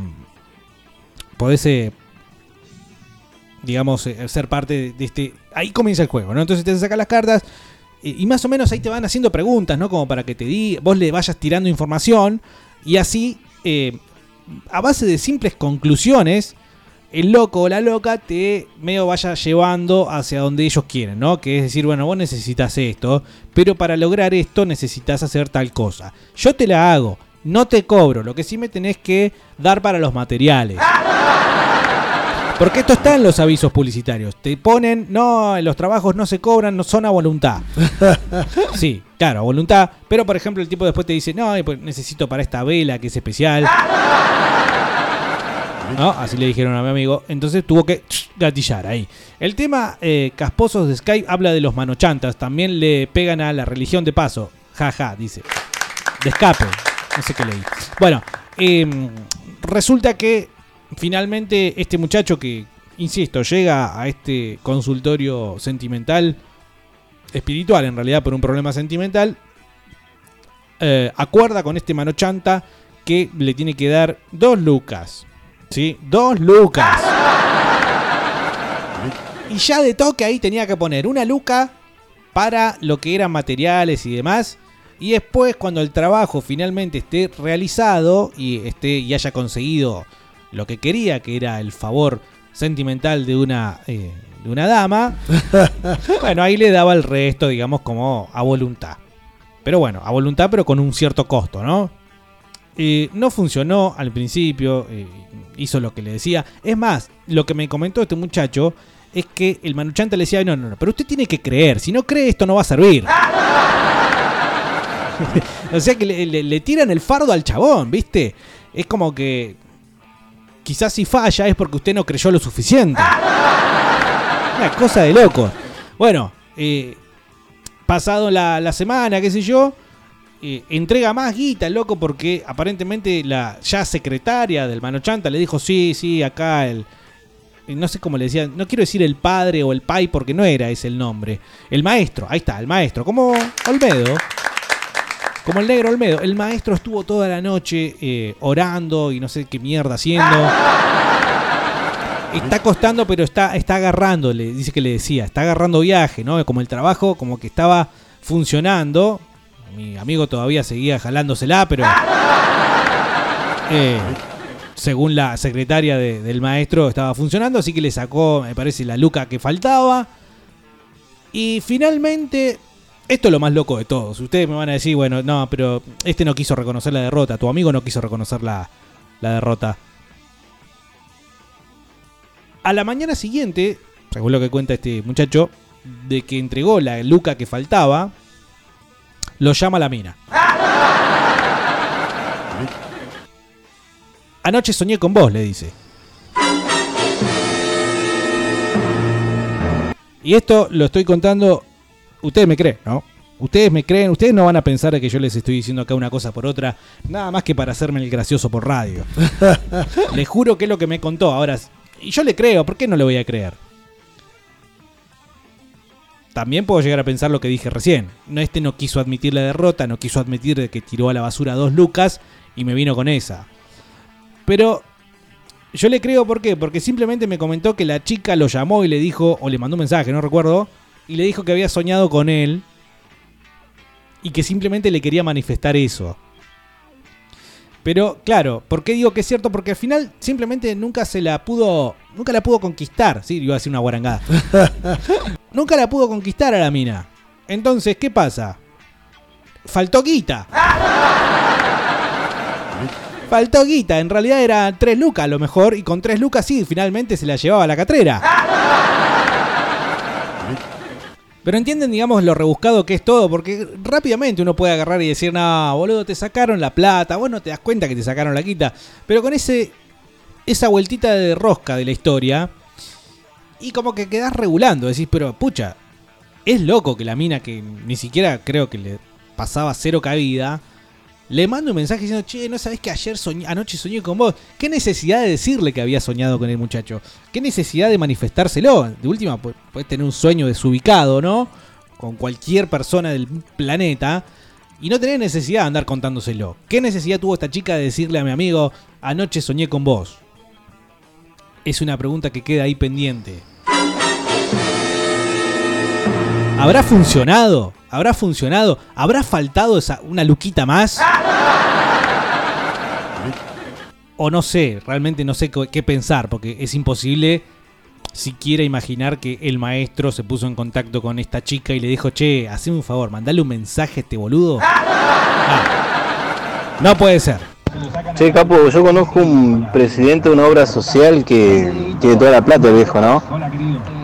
podés, eh, digamos, eh, ser parte de- este... Ahí comienza el juego, ¿no? Entonces te sacan las cartas y, y más o menos ahí te van haciendo preguntas, ¿no? Como para que te di, vos le vayas tirando información y así, eh, a base de simples conclusiones, el loco o la loca te medio vaya llevando hacia donde ellos quieren, ¿no? Que es decir, bueno, vos necesitas esto, pero para lograr esto necesitas hacer tal cosa. Yo te la hago, no te cobro, lo que sí me tenés que dar para los materiales. Porque esto está en los avisos publicitarios. Te ponen, no, los trabajos no se cobran, no son a voluntad. Sí, claro, a voluntad. Pero por ejemplo, el tipo después te dice, no, pues necesito para esta vela que es especial. ¿No? Así le dijeron a mi amigo. Entonces tuvo que gatillar ahí. El tema eh, Casposos de Skype habla de los manochantas. También le pegan a la religión de paso. Jaja, dice. De escape. No sé qué leí. Bueno, em, resulta que finalmente este muchacho que, insisto, llega a este consultorio sentimental, espiritual en realidad por un problema sentimental, eh, acuerda con este manochanta que le tiene que dar dos lucas. ¿Sí? Dos lucas. Y ya de toque ahí tenía que poner una luca para lo que eran materiales y demás. Y después, cuando el trabajo finalmente esté realizado y, esté, y haya conseguido lo que quería, que era el favor sentimental de una, eh, de una dama, bueno, ahí le daba el resto, digamos, como a voluntad. Pero bueno, a voluntad, pero con un cierto costo, ¿no? No funcionó al principio, eh, hizo lo que le decía. Es más, lo que me comentó este muchacho es que el manuchante le decía, no, no, no, pero usted tiene que creer, si no cree esto no va a servir. o sea que le tiran el fardo al chabón, ¿viste? Es como que quizás si falla es porque usted no creyó lo suficiente. Una cosa de loco. Bueno, eh, pasado la, la semana, qué sé yo, eh, entrega más guita loco porque aparentemente la ya secretaria del Manochanta le dijo, sí, sí, acá el... eh, No sé cómo le decían, no quiero decir el padre o el pai porque no era ese el nombre. El maestro, ahí está, el maestro, como Olmedo. Como el negro Olmedo. El maestro estuvo toda la noche eh, orando y no sé qué mierda haciendo. Está costando, pero está, está agarrando, le dice que le decía, está agarrando viaje, ¿no? Como el trabajo, como que estaba funcionando. Mi amigo todavía seguía jalándosela, pero. eh, según la secretaria de- del maestro, estaba funcionando, así que le sacó, me parece, la luca que faltaba. Y finalmente, esto es lo más loco de todos. Ustedes me van a decir, bueno, no, pero este no quiso reconocer la derrota, tu amigo no quiso reconocer la, la derrota. A la mañana siguiente, según lo que cuenta este muchacho, de que entregó la luca que faltaba, lo llama la mina. Anoche soñé con vos, le dice. Y esto lo estoy contando, ustedes me creen, ¿no? Ustedes me creen, ustedes no van a pensar de que yo les estoy diciendo acá una cosa por otra, nada más que para hacerme el gracioso por radio. les juro que es lo que me contó. Ahora, y yo le creo, ¿por qué no le voy a creer? También puedo llegar a pensar lo que dije recién. No, este no quiso admitir la derrota, no quiso admitir que tiró a la basura dos lucas y me vino con esa. Pero yo le creo por qué, porque simplemente me comentó que la chica lo llamó y le dijo, o le mandó un mensaje, no recuerdo, y le dijo que había soñado con él y que simplemente le quería manifestar eso. Pero claro, ¿por qué digo que es cierto? Porque al final simplemente nunca se la pudo, nunca la pudo conquistar. Sí, iba a decir una guarangada. nunca la pudo conquistar a la mina. Entonces, ¿qué pasa? Faltó guita. Faltó guita, en realidad era 3 lucas a lo mejor, y con 3 lucas sí, finalmente se la llevaba a la catrera. Pero entienden, digamos, lo rebuscado que es todo, porque rápidamente uno puede agarrar y decir, no, boludo, te sacaron la plata, vos no te das cuenta que te sacaron la quita. Pero con ese esa vueltita de rosca de la historia, y como que quedás regulando, decís, pero pucha, es loco que la mina que ni siquiera creo que le pasaba cero cabida, le manda un mensaje diciendo, che, no sabés que ayer anoche soñé con vos. ¿Qué necesidad de decirle que había soñado con el muchacho? ¿Qué necesidad de manifestárselo? De última, pu- puedes tener un sueño desubicado, ¿no? Con cualquier persona del planeta. Y no tener necesidad de andar contándoselo. ¿Qué necesidad tuvo esta chica de decirle a mi amigo, anoche soñé con vos? Es una pregunta que queda ahí pendiente. ¿Habrá funcionado? ¿Habrá funcionado? ¿Habrá faltado esa, una luquita más? O no sé, realmente no sé qué pensar, porque es imposible siquiera imaginar que el maestro se puso en contacto con esta chica y le dijo, che, haceme un favor, mandale un mensaje a este boludo. Ah, no puede ser. Che, capo, yo conozco un presidente de una obra social que tiene toda la plata, viejo, ¿no?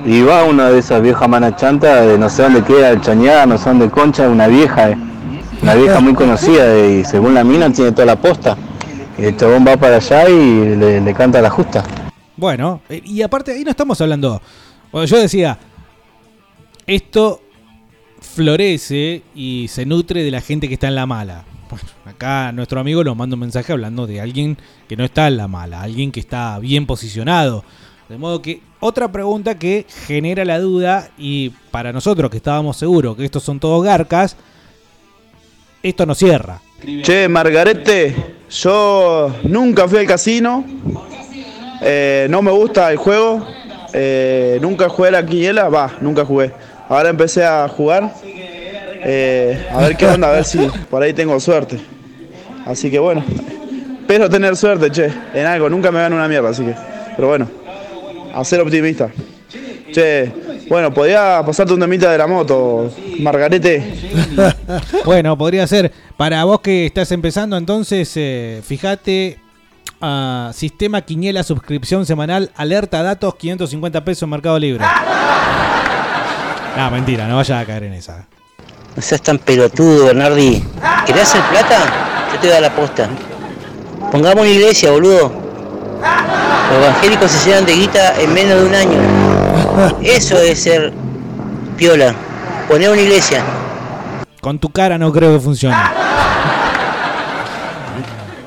Y va una de esas viejas manas chantas de no sé dónde queda, el chañar, no sé dónde concha, una vieja, eh. una vieja muy conocida y según la mina tiene toda la posta. Y el chabón va para allá y le, le canta la justa. Bueno, eh, y aparte ahí no estamos hablando. Bueno, yo decía, esto florece y se nutre de la gente que está en la mala. Bueno, acá nuestro amigo nos manda un mensaje hablando de alguien que no está en la mala, alguien que está bien posicionado. De modo que otra pregunta que genera la duda y para nosotros que estábamos seguros que estos son todos garcas, esto no cierra. Che, Margarete, yo nunca fui al casino. eh, no me gusta el juego. eh, nunca jugué la quiniela. Va, nunca jugué. Ahora empecé a jugar. eh, a ver qué onda, a ver si por ahí tengo suerte. Así que bueno. Espero tener suerte, che. En algo. Nunca me gano una mierda, así que. Pero bueno. A ser optimista. Che, bueno, podría pasarte un temita de la moto, Margarete. Bueno, podría ser. Para vos que estás empezando, entonces, eh, fíjate. ah, sistema Quiniela, suscripción semanal, alerta datos, 550 pesos en Mercado Libre. No, mentira, no vayas a caer en esa. No seas tan pelotudo, Bernardi. ¿Querés hacer plata? Yo te doy la posta. Pongamos una iglesia, boludo. Los evangélicos se llenan de guita en menos de un año. Eso es ser piola. Poner una iglesia. Con tu cara no creo que funcione.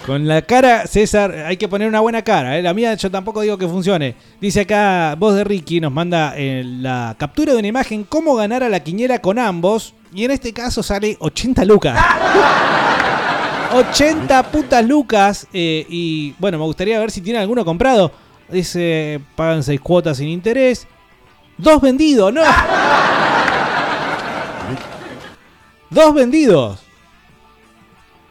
Con la cara, César, hay que poner una buena cara. ¿eh? La mía yo tampoco digo que funcione. Dice acá, voz de Ricky nos manda eh, la captura de una imagen, cómo ganar a la quiniela con ambos. Y en este caso sale 80 lucas. 80 putas lucas. eh, y bueno, me gustaría ver si tiene alguno comprado. Dice, pagan 6 cuotas sin interés. Dos vendidos, no. Dos vendidos.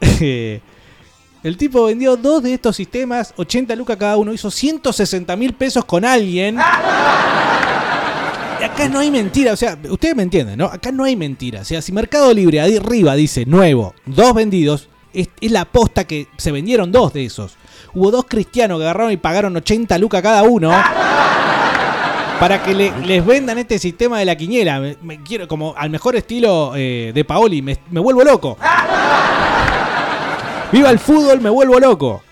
El tipo vendió dos de estos sistemas, 80 lucas cada uno, hizo 160 mil pesos con alguien. Y acá no hay mentira, o sea, ustedes me entienden, ¿no? Acá no hay mentira. O sea, si Mercado Libre ahí arriba dice nuevo, dos vendidos, es, es la aposta que se vendieron dos de esos. Hubo dos cristianos que agarraron y pagaron 80 lucas cada uno para que le- les vendan este sistema de la quiniela. Me, me quiero como al mejor estilo eh, de Paoli, me, me vuelvo loco. Viva el fútbol, me vuelvo loco.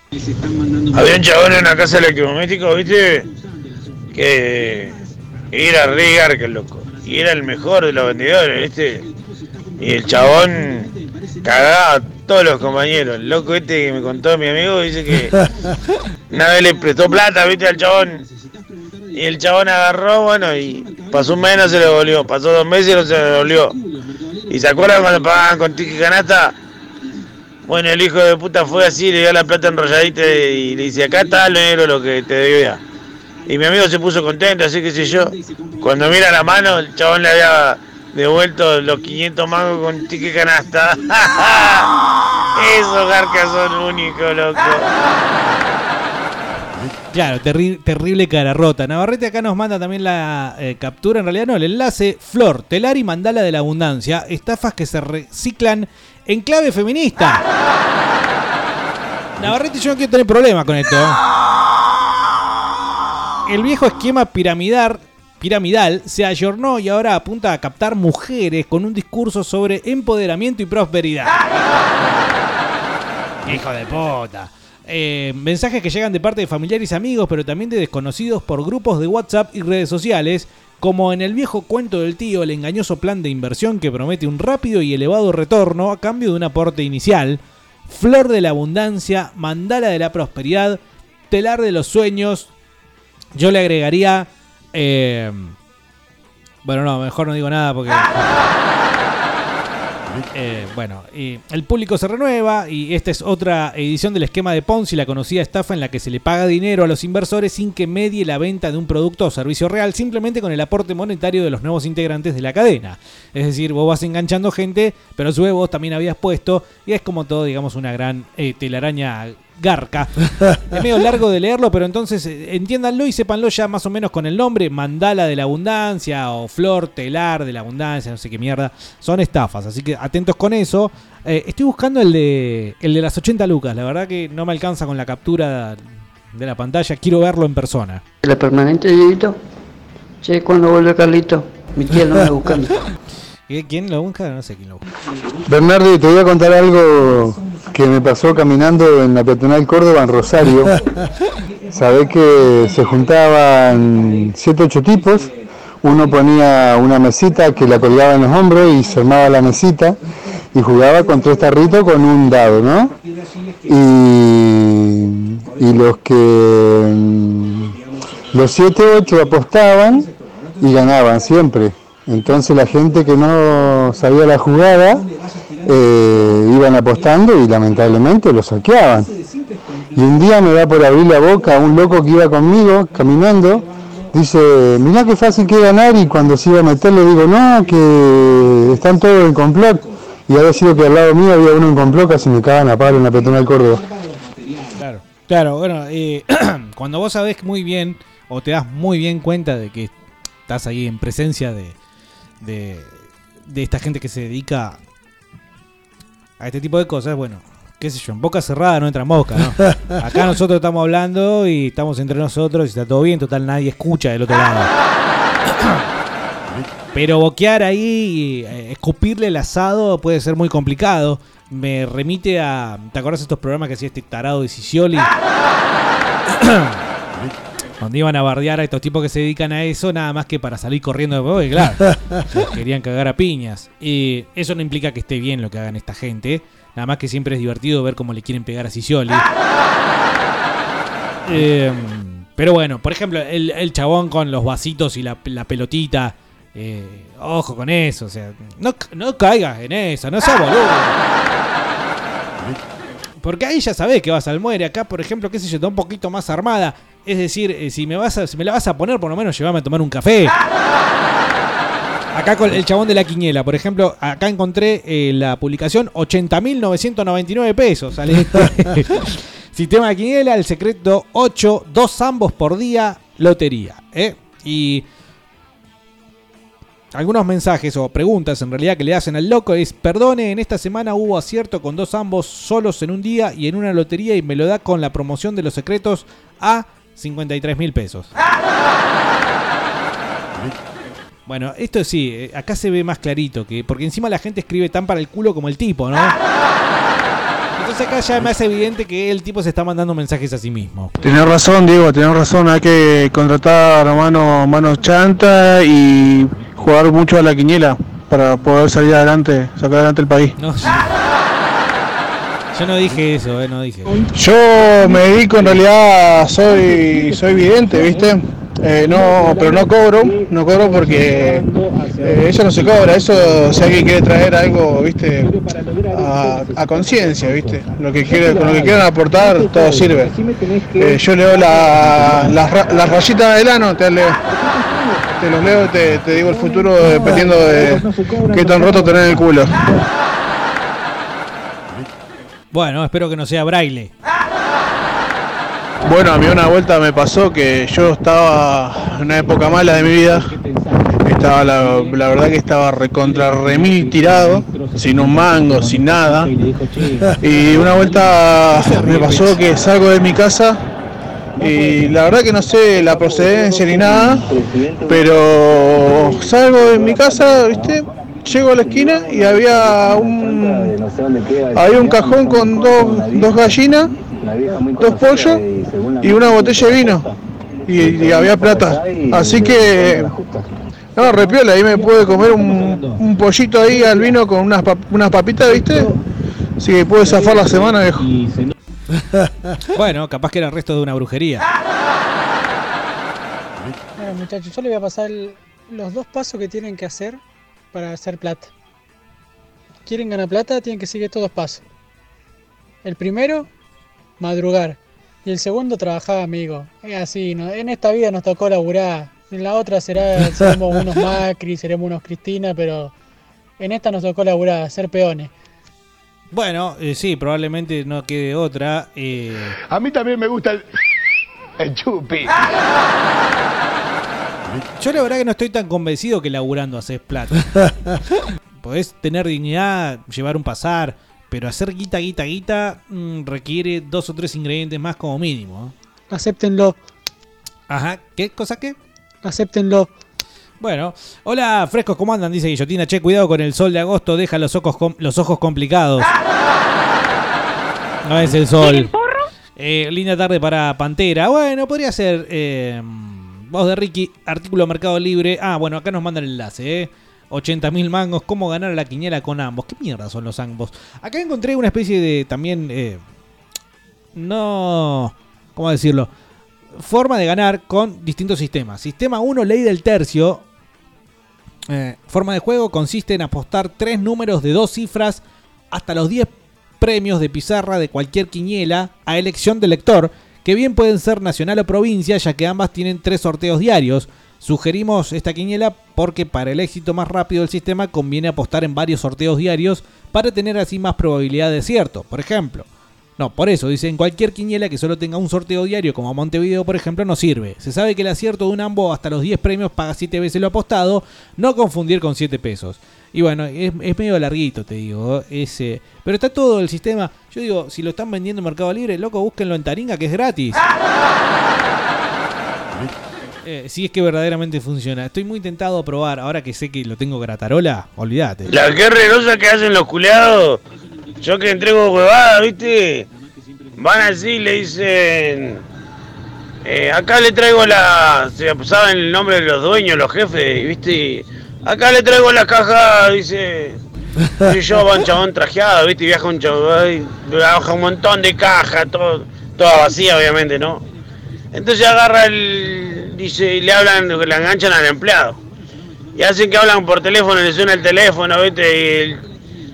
Había un chabón en una casa de electrodomésticos, ¿viste? Que era re garca el loco. Y era el mejor de los vendedores, ¿viste? Y el chabón cagaba a todos los compañeros. El loco este que me contó mi amigo dice que una vez le prestó plata, ¿viste? Al chabón. Y el chabón agarró, bueno, y pasó un mes y no se le volvió. Pasó dos meses y no se le volvió. Y se acuerdan cuando pagaban con ticket canasta. Bueno, el hijo de puta fue así, le dio la plata enrolladita y le dice, acá está lo negro lo que te debía. Y mi amigo se puso contento, así que sé yo. Cuando mira la mano, el chabón le había devuelto los 500 mangos con ticket canasta. Esos garcas son únicos, loco. Claro, terri- terrible cara rota. Navarrete acá nos manda también la eh, captura, en realidad no, el enlace. Flor, telar y mandala de la abundancia. Estafas que se reciclan en clave feminista. Navarrete, yo no quiero tener problemas con esto. El viejo esquema piramidal, piramidal se ayornó y ahora apunta a captar mujeres con un discurso sobre empoderamiento y prosperidad. Hijo de puta. Eh, mensajes que llegan de parte de familiares y amigos, pero también de desconocidos por grupos de WhatsApp y redes sociales, como en el viejo cuento del tío, el engañoso plan de inversión que promete un rápido y elevado retorno a cambio de un aporte inicial, flor de la abundancia, mandala de la prosperidad, telar de los sueños. Yo le agregaría... eh, bueno, no, mejor no digo nada porque... Eh, bueno, y el público se renueva y esta es otra edición del esquema de Ponzi, la conocida estafa en la que se le paga dinero a los inversores sin que medie la venta de un producto o servicio real, simplemente con el aporte monetario de los nuevos integrantes de la cadena. Es decir, vos vas enganchando gente, pero a su vez vos también habías puesto, y es como todo, digamos, una gran eh, telaraña garca. es medio largo de leerlo, pero entonces eh, entiéndanlo y sépanlo ya más o menos con el nombre, mandala de la abundancia o flor telar de la abundancia, no sé qué mierda, son estafas, así que atentos con eso. Eh, estoy buscando el de, el de las 80 lucas, la verdad que no me alcanza con la captura de la pantalla, quiero verlo en persona. ¿La permanente, Dieguito? Che, ¿cuándo vuelve Carlito? Mi tía no me buscando. ¿Y ¿Quién lo busca? No sé quién lo busca. Bernardo, te voy a contar algo que me pasó caminando en la peatonal Córdoba en Rosario. Sabés que se juntaban siete ocho tipos, uno ponía una mesita que la colgaba en los hombros y se armaba la mesita y jugaba con tres tarritos con un dado, ¿no? Y, y los que mm, los siete ocho apostaban y ganaban siempre. Entonces la gente que no sabía la jugada eh, iban apostando y lamentablemente lo saqueaban. Y un día me da por abrir la boca un loco que iba conmigo caminando, dice, mirá qué fácil que ganar y cuando se iba a meter le digo, no, que están todos en complot. Y había sido que al lado mío había uno en complot, casi me cagan a palo en la peatonal Córdoba. Claro. Claro, bueno, cuando vos sabés muy bien o te das muy bien cuenta de que estás ahí en presencia de, de, de esta gente que se dedica a este tipo de cosas, bueno, qué sé yo, en boca cerrada no entra mosca, ¿no? Acá nosotros estamos hablando y estamos entre nosotros y está todo bien, total nadie escucha del otro lado. Pero boquear ahí, eh, escupirle el asado puede ser muy complicado. Me remite a. ¿Te acuerdas de estos programas que hacía este tarado de Sicioli? Donde iban a bardear a estos tipos que se dedican a eso, nada más que para salir corriendo de claro. querían cagar a piñas. Y eso no implica que esté bien lo que hagan esta gente. Nada más que siempre es divertido ver cómo le quieren pegar a Sicioli. Eh, pero bueno, por ejemplo, el, el chabón con los vasitos y la, la pelotita. eh, ojo con eso, o sea, no, no caigas en eso, no seas boludo. Porque ahí ya sabés que vas al muere. Acá, por ejemplo, qué sé yo, está un poquito más armada. Es decir, eh, si me vas a, si me la vas a poner, por lo menos llévame a tomar un café. Acá con el chabón de la quiniela, por ejemplo, acá encontré eh, la publicación 80.999 pesos. sale. Sistema de quiniela, el secreto 8, dos ambos por día, lotería. ¿eh? Y algunos mensajes o preguntas en realidad que le hacen al loco es, perdone, en esta semana hubo acierto con dos ambos solos en un día y en una lotería y me lo da con la promoción de los secretos a 53 mil pesos. Bueno, esto sí, eh, acá se ve más clarito, que porque encima la gente escribe tan para el culo como el tipo, ¿no? Entonces acá ya me hace evidente que el tipo se está mandando mensajes a sí mismo. Tenés razón, Diego, tenés razón. Hay que contratar a mano, manos chanta y jugar mucho a la quiniela para poder salir adelante, sacar adelante el país. No, yo no dije eso, eh, no dije. Yo me dedico en realidad, soy soy vidente, ¿viste? Eh, no, pero no cobro, no cobro porque eh, eso no se cobra, eso si alguien quiere traer algo, ¿viste? A, conciencia, ¿viste? Lo que quiere, con lo que quieran aportar, todo sirve. Eh, yo leo la, las ra- las rayitas del ano, te leo. te los leo te, te digo el futuro dependiendo de qué tan roto tenés el culo. Bueno, espero que no sea braille. Bueno, a mí una vuelta me pasó que yo estaba en una época mala de mi vida. Estaba la, la verdad que estaba recontra remil tirado, sin un mango, sin nada. Y una vuelta me pasó que salgo de mi casa y la verdad que no sé la procedencia ni nada, pero salgo de mi casa, ¿viste? Llego a la esquina y había un había un cajón con dos, dos gallinas, dos pollos y una botella de vino. Y, y había plata. Así que no, repiola, ahí me pude comer un, un pollito ahí al vino con unas, pap- unas papitas, ¿viste? Así que pude zafar la semana, viejo. bueno, capaz que era el resto de una brujería. Bueno, muchachos, yo les voy a pasar el- los dos pasos que tienen que hacer para hacer plata. ¿Quieren ganar plata? Tienen que seguir estos dos pasos. El primero, madrugar. Y el segundo, trabajar, amigo. Es así, ¿no? en esta vida nos tocó laburar. En la otra será, seremos unos Macri, seremos unos Cristina, pero en esta nos tocó laburar, ser peones. Bueno, eh, sí, probablemente no quede otra. eh, A mí también me gusta el, el chupi. Yo la verdad que no estoy tan convencido que laburando haces plata. Podés tener dignidad, llevar un pasar, pero hacer guita, guita, guita mm, requiere dos o tres ingredientes más como mínimo. Acéptenlo. Ajá, ¿qué cosa qué? Acéptenlo. Bueno, hola frescos, ¿cómo andan? Dice Guillotina, che, cuidado con el sol de agosto, deja los ojos, com- los ojos complicados. No es el sol. Eh, linda tarde para Pantera. Bueno, podría ser eh, voz de Ricky, artículo Mercado Libre. Ah, bueno, acá nos mandan el enlace, ¿eh? 80 mil mangos, cómo ganar a la quiniela con ambos. ¿Qué mierda son los ambos? Acá encontré una especie de también... eh, no... ¿Cómo decirlo? Forma de ganar con distintos sistemas. Sistema 1, ley del tercio. Eh, forma de juego consiste en apostar tres números de dos cifras hasta los 10 premios de pizarra de cualquier quiniela a elección del lector, que bien pueden ser nacional o provincia, ya que ambas tienen tres sorteos diarios. Sugerimos esta quiniela porque para el éxito más rápido del sistema conviene apostar en varios sorteos diarios para tener así más probabilidad de cierto. Por ejemplo, no, por eso, dice, en cualquier quiniela que solo tenga un sorteo diario, como Montevideo, por ejemplo, no sirve. Se sabe que el acierto de un ambo hasta los 10 premios paga 7 veces lo apostado, no confundir con 7 pesos. Y bueno, es, es medio larguito, te digo. Ese, pero está todo el sistema. Yo digo, si lo están vendiendo en Mercado Libre, loco, búsquenlo en Taringa, que es gratis. Eh, si es que verdaderamente funciona. Estoy muy tentado a probar, ahora que sé que lo tengo gratarola, olvídate. La guerrerosa que hacen los culeados. Yo que entrego huevadas, ¿viste? Van así y le dicen. eh, acá le traigo la. Se saben el nombre de los dueños, los jefes, ¿viste? Acá le traigo la caja, dice. Y yo va un chabón trajeado, ¿viste? Y viaja un chabón. Baja un montón de cajas, todo, toda vacía, obviamente, ¿no? Entonces agarra el. Dice, y le hablan, le enganchan al empleado. Y hacen que hablan por teléfono, le suena el teléfono, ¿viste? Y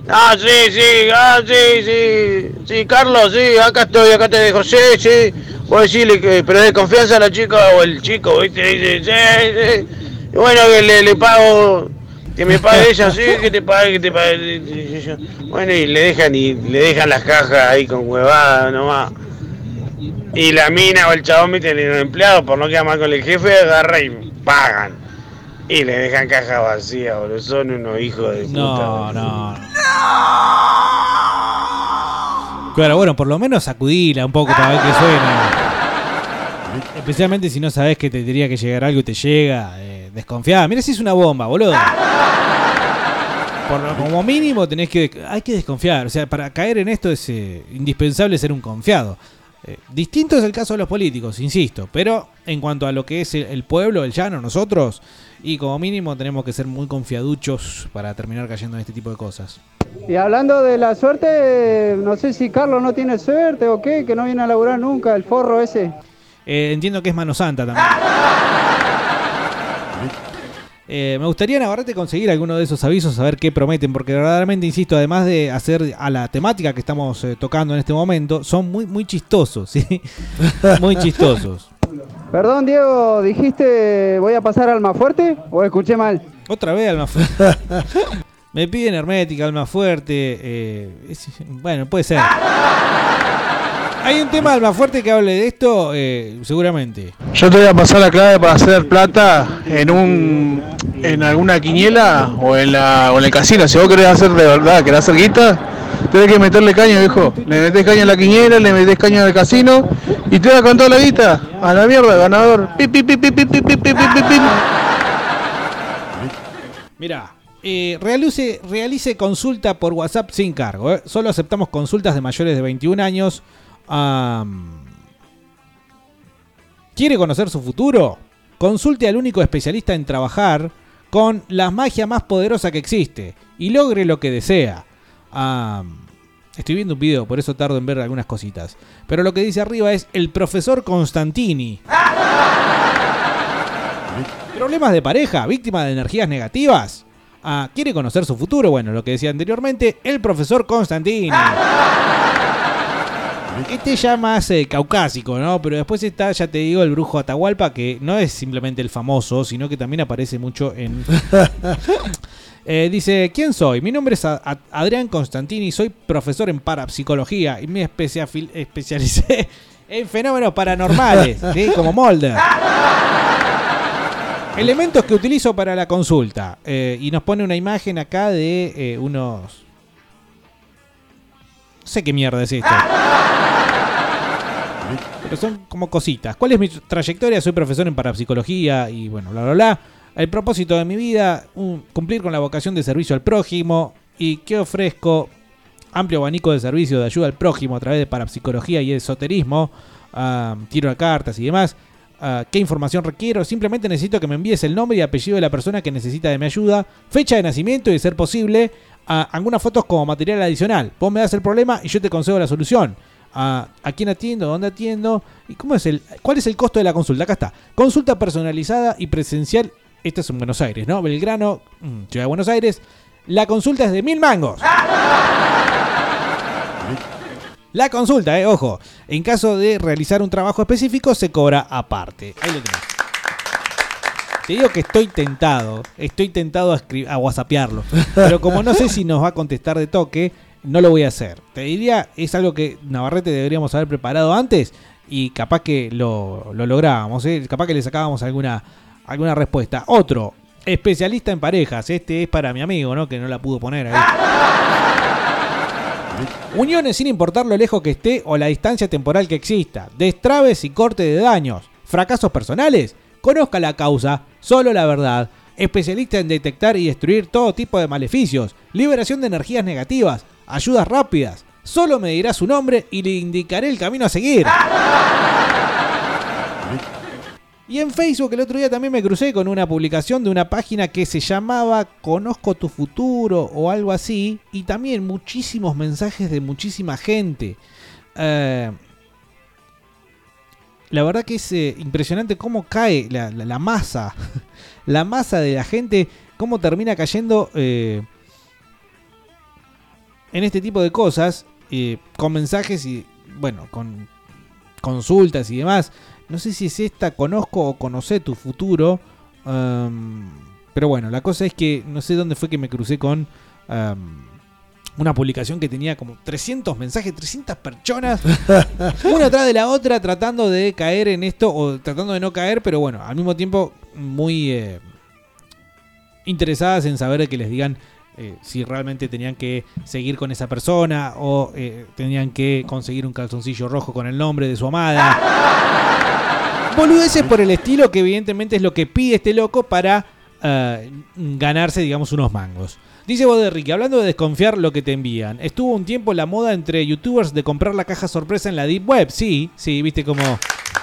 Ah, sí, sí, ah, sí, sí, sí, Carlos, sí, acá estoy, acá te dejo, sí, sí. Voy a decirle que, pero de confianza a la chica o el chico, ¿viste? Dice, sí, sí. Y bueno, que le, le pago, que me pague ella, sí, que te pague, que te pague. Bueno, y le dejan, y le dejan las cajas ahí con huevada nomás. Y la mina o el chabón, viste, el empleado, por no quedar mal con el jefe, agarra y pagan. Y le dejan caja vacía, boludo. Son unos hijos de puta. No, boludo. no. Claro, bueno, por lo menos sacudila un poco para ver qué suena. Especialmente si no sabes que te tendría que llegar algo y te llega. Eh, desconfiada. Mira si es una bomba, boludo. Por lo- como mínimo tenés que. Hay que desconfiar. O sea, para caer en esto es eh, indispensable ser un confiado. Eh, distinto es el caso de los políticos, insisto. Pero en cuanto a lo que es el, el pueblo, el llano, nosotros. Y como mínimo tenemos que ser muy confiaduchos para terminar cayendo en este tipo de cosas. Y hablando de la suerte, no sé si Carlos no tiene suerte o qué, que no viene a laburar nunca, el forro ese. Eh, entiendo que es Mano Santa también. Eh, me gustaría, Navarrete, conseguir alguno de esos avisos, a ver qué prometen, porque verdaderamente, insisto, además de hacer a la temática que estamos eh, tocando en este momento, son muy, muy chistosos, ¿sí? muy chistosos. Perdón, Diego, ¿dijiste voy a pasar a Almafuerte o escuché mal? Otra vez alma fuerte. Me piden hermética, alma fuerte. eh, es- bueno, puede ser. Hay un tema de alma fuerte que hable de esto, eh, seguramente. Yo te voy a pasar la clave para hacer plata en un en alguna quiniela o en la o en el casino. Si vos querés hacer de verdad, querés hacer guita, tenés que meterle caño, viejo. Le metés caño a la quiniela, le metés caño al casino y te vas con toda la guita. A la mierda, ganador. Pi, pi, pi, pi, pi, pi, pi, pi, pi, pi. Mira, eh, realice, realice consulta por WhatsApp sin cargo. eh. Solo aceptamos consultas de mayores de 21 años. ¿Quiere conocer su futuro? Consulte al único especialista en trabajar con la magia más poderosa que existe y logre lo que desea. Estoy viendo un video, por eso tardo en ver algunas cositas. Pero lo que dice arriba es el profesor Constantini. ¿Problemas de pareja? ¿Víctima de energías negativas? Ah, ¿Quiere conocer su futuro? Bueno, lo que decía anteriormente, el profesor Constantini. Este ya más eh, caucásico, ¿no? Pero después está, ya te digo, el brujo Atahualpa, que no es simplemente el famoso, sino que también aparece mucho en... Eh, dice, ¿quién soy? Mi nombre es Adrián Constantini, soy profesor en parapsicología y me especia- especialicé en fenómenos paranormales, ¿sí? como Mulder. Elementos que utilizo para la consulta. Eh, y nos pone una imagen acá de eh, unos... No sé qué mierda es esto. Son como cositas. ¿Cuál es mi trayectoria? Soy profesor en parapsicología y bueno, bla, bla, bla. El propósito de mi vida, cumplir con la vocación de servicio al prójimo. ¿Y qué ofrezco? Amplio abanico de servicio de ayuda al prójimo a través de parapsicología y esoterismo. ah, tiro de cartas y demás. Ah, ¿Qué información requiero? Simplemente necesito que me envíes el nombre y apellido de la persona que necesita de mi ayuda, fecha de nacimiento y, de ser posible, ah, algunas fotos como material adicional. Vos me das el problema y yo te concedo la solución. ¿A quién atiendo? ¿Dónde atiendo? ¿Y cómo es el, cuál es el costo de la consulta? Acá está. Consulta personalizada y presencial. Esto es en Buenos Aires, ¿no? Belgrano, mm, Ciudad de Buenos Aires. La consulta es de mil mangos. La consulta, eh, ojo. En caso de realizar un trabajo específico, se cobra aparte. Ahí lo tenés. Te digo que estoy tentado. Estoy tentado a, a whatsappearlo. Pero como no sé si nos va a contestar de toque, no lo voy a hacer. Te diría, es algo que Navarrete deberíamos haber preparado antes y capaz que lo, lo lográbamos. ¿eh? Capaz que le sacábamos alguna, alguna respuesta. Otro, especialista en parejas. Este es para mi amigo, ¿no? Que no la pudo poner ahí. Uniones sin importar lo lejos que esté o la distancia temporal que exista. Destraves y corte de daños. Fracasos personales. Conozca la causa, solo la verdad. Especialista en detectar y destruir todo tipo de maleficios. Liberación de energías negativas. Ayudas rápidas. Solo me dirá su nombre y le indicaré el camino a seguir. Y en Facebook el otro día también me crucé con una publicación de una página que se llamaba Conozco tu futuro o algo así. Y también muchísimos mensajes de muchísima gente. Eh, la verdad que es eh, impresionante cómo cae la, masa. La masa de la gente. Cómo termina cayendo eh, en este tipo de cosas. eh, con mensajes y, bueno, con consultas y demás. No sé si es esta, conozco o conocé tu futuro. um, pero bueno, la cosa es que no sé dónde fue que me crucé con um, una publicación que tenía como 300 mensajes, 300 personas, una atrás de la otra tratando de caer en esto o tratando de no caer, pero bueno, al mismo tiempo muy eh, interesadas en saber que les digan eh, si realmente tenían que seguir con esa persona o eh, tenían que conseguir un calzoncillo rojo con el nombre de su amada. Boludeces por el estilo que evidentemente es lo que pide este loco para eh, ganarse, digamos, unos mangos. Dice vos de Ricky, hablando de desconfiar lo que te envían, estuvo un tiempo la moda entre youtubers de comprar la caja sorpresa en la Deep Web. Sí, sí, viste cómo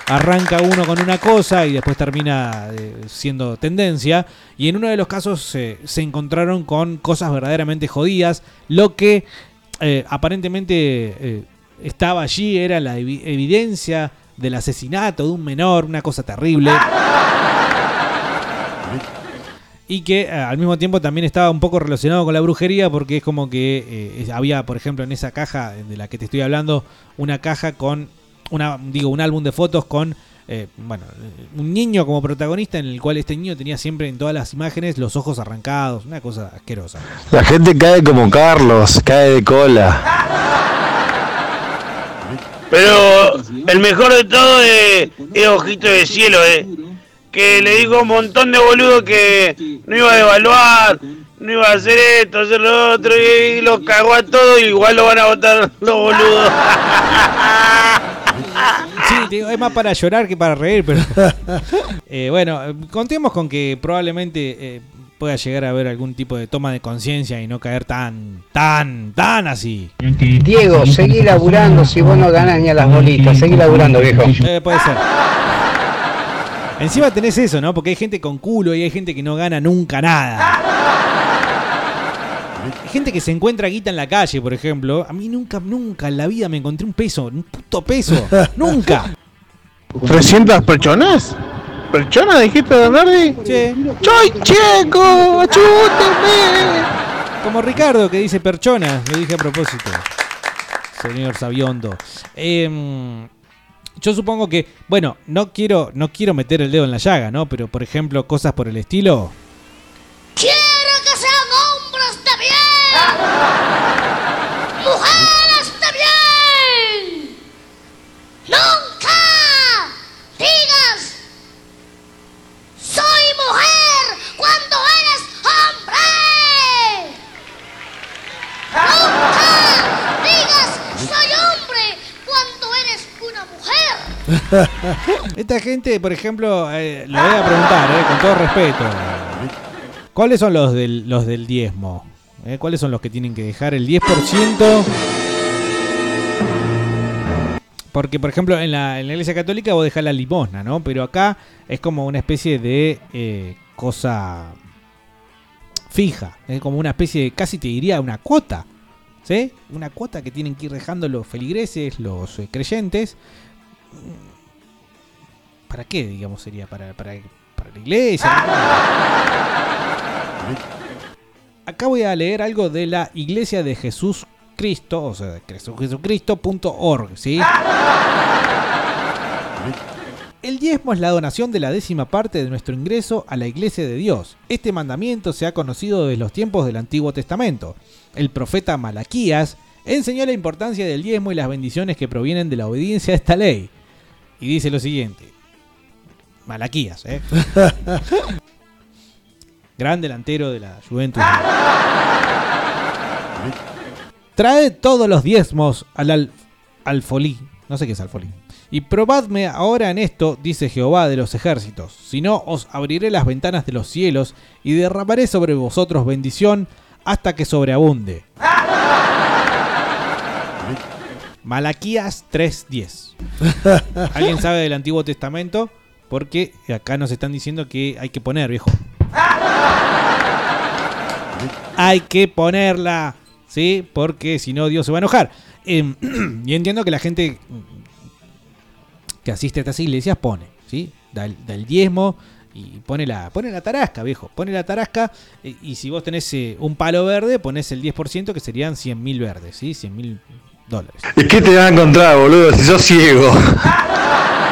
arranca uno con una cosa y después termina eh, siendo tendencia. Y en uno de los casos eh, se encontraron con cosas verdaderamente jodidas. Lo que eh, aparentemente estaba allí era la evi- evidencia del asesinato de un menor, una cosa terrible. Y que al mismo tiempo también estaba un poco relacionado con la brujería porque es como que había, por ejemplo, en esa caja de la que te estoy hablando, una caja con, una, digo, un álbum de fotos con eh, bueno, un niño como protagonista en el cual este niño tenía siempre en todas las imágenes los ojos arrancados, una cosa asquerosa. La gente cae como Carlos, cae de cola. Pero el mejor de todo es, es Ojito de Cielo, eh. Que le dijo a un montón de boludos que no iba a devaluar, no iba a hacer esto, hacer lo otro, y los cagó a todos y igual lo van a votar los boludos. Sí, digo, es más para llorar que para reír, pero. Eh, bueno, contemos con que probablemente eh, pueda llegar a haber algún tipo de toma de conciencia y no caer tan, tan, tan así. Diego, seguí laburando si vos no ganás ni a las bolitas. Seguí laburando, viejo. Eh, puede ser. Encima tenés eso, ¿no? Porque hay gente con culo y hay gente que no gana nunca nada. Gente que se encuentra guita en la calle, por ejemplo. A mí nunca, nunca en la vida me encontré un peso, un puto peso. nunca. ¿300 personas? ¿Personas dijiste, Bernardi? Sí. ¡Soy checo! ¡Achúteme! Como Ricardo que dice perchona, lo dije a propósito. Señor Sabiondo. Em, yo supongo que, bueno, no quiero, no quiero meter el dedo en la llaga, ¿no? Pero por ejemplo, cosas por el estilo. Quiero bien. Mujeres de bien. Nunca digas soy mujer cuando eres hombre. Nunca digas soy hombre cuando eres una mujer. Esta gente, por ejemplo, eh, le voy a preguntar, eh, con todo respeto. ¿Cuáles son los del, los del diezmo? Eh, ¿Cuáles son los que tienen que dejar el 10%? Porque, por ejemplo, en la, en la iglesia católica vos dejás la limosna, ¿no? Pero acá es como una especie de eh, cosa fija. Es como una especie de, casi te diría, una cuota. ¿Sí? Una cuota que tienen que ir dejando los feligreses, los eh, creyentes. ¿Para qué, digamos, sería? ¿Para, para, para la iglesia? Acá voy a leer algo de la iglesia de Jesús Cristo, o sea, jesucristo.org, ¿sí? El diezmo es la donación de la décima parte de nuestro ingreso a la iglesia de Dios. Este mandamiento se ha conocido desde los tiempos del Antiguo Testamento. El profeta Malaquías enseñó la importancia del diezmo y las bendiciones que provienen de la obediencia a esta ley. Y dice lo siguiente. Malaquías, ¿eh? Gran delantero de la Juventus. Traed todos los diezmos al al- alfolí. No sé qué es alfolí. Y probadme ahora en esto, dice Jehová de los ejércitos. Si no, os abriré las ventanas de los cielos y derramaré sobre vosotros bendición hasta que sobreabunde. Malaquías 3.10. ¿Alguien sabe del Antiguo Testamento? Porque acá nos están diciendo que hay que poner, viejo. Hay que ponerla, ¿sí? Porque si no, Dios se va a enojar. Em, y entiendo que la gente que asiste a estas iglesias pone, ¿sí? Da el, da el diezmo y pone la, pone la tarasca, viejo. Pone la tarasca y, y si vos tenés eh, un palo verde, ponés el 10% que serían 100 mil verdes, ¿sí? 100 mil dólares. ¿Y qué te van a encontrar, boludo, si sos ciego?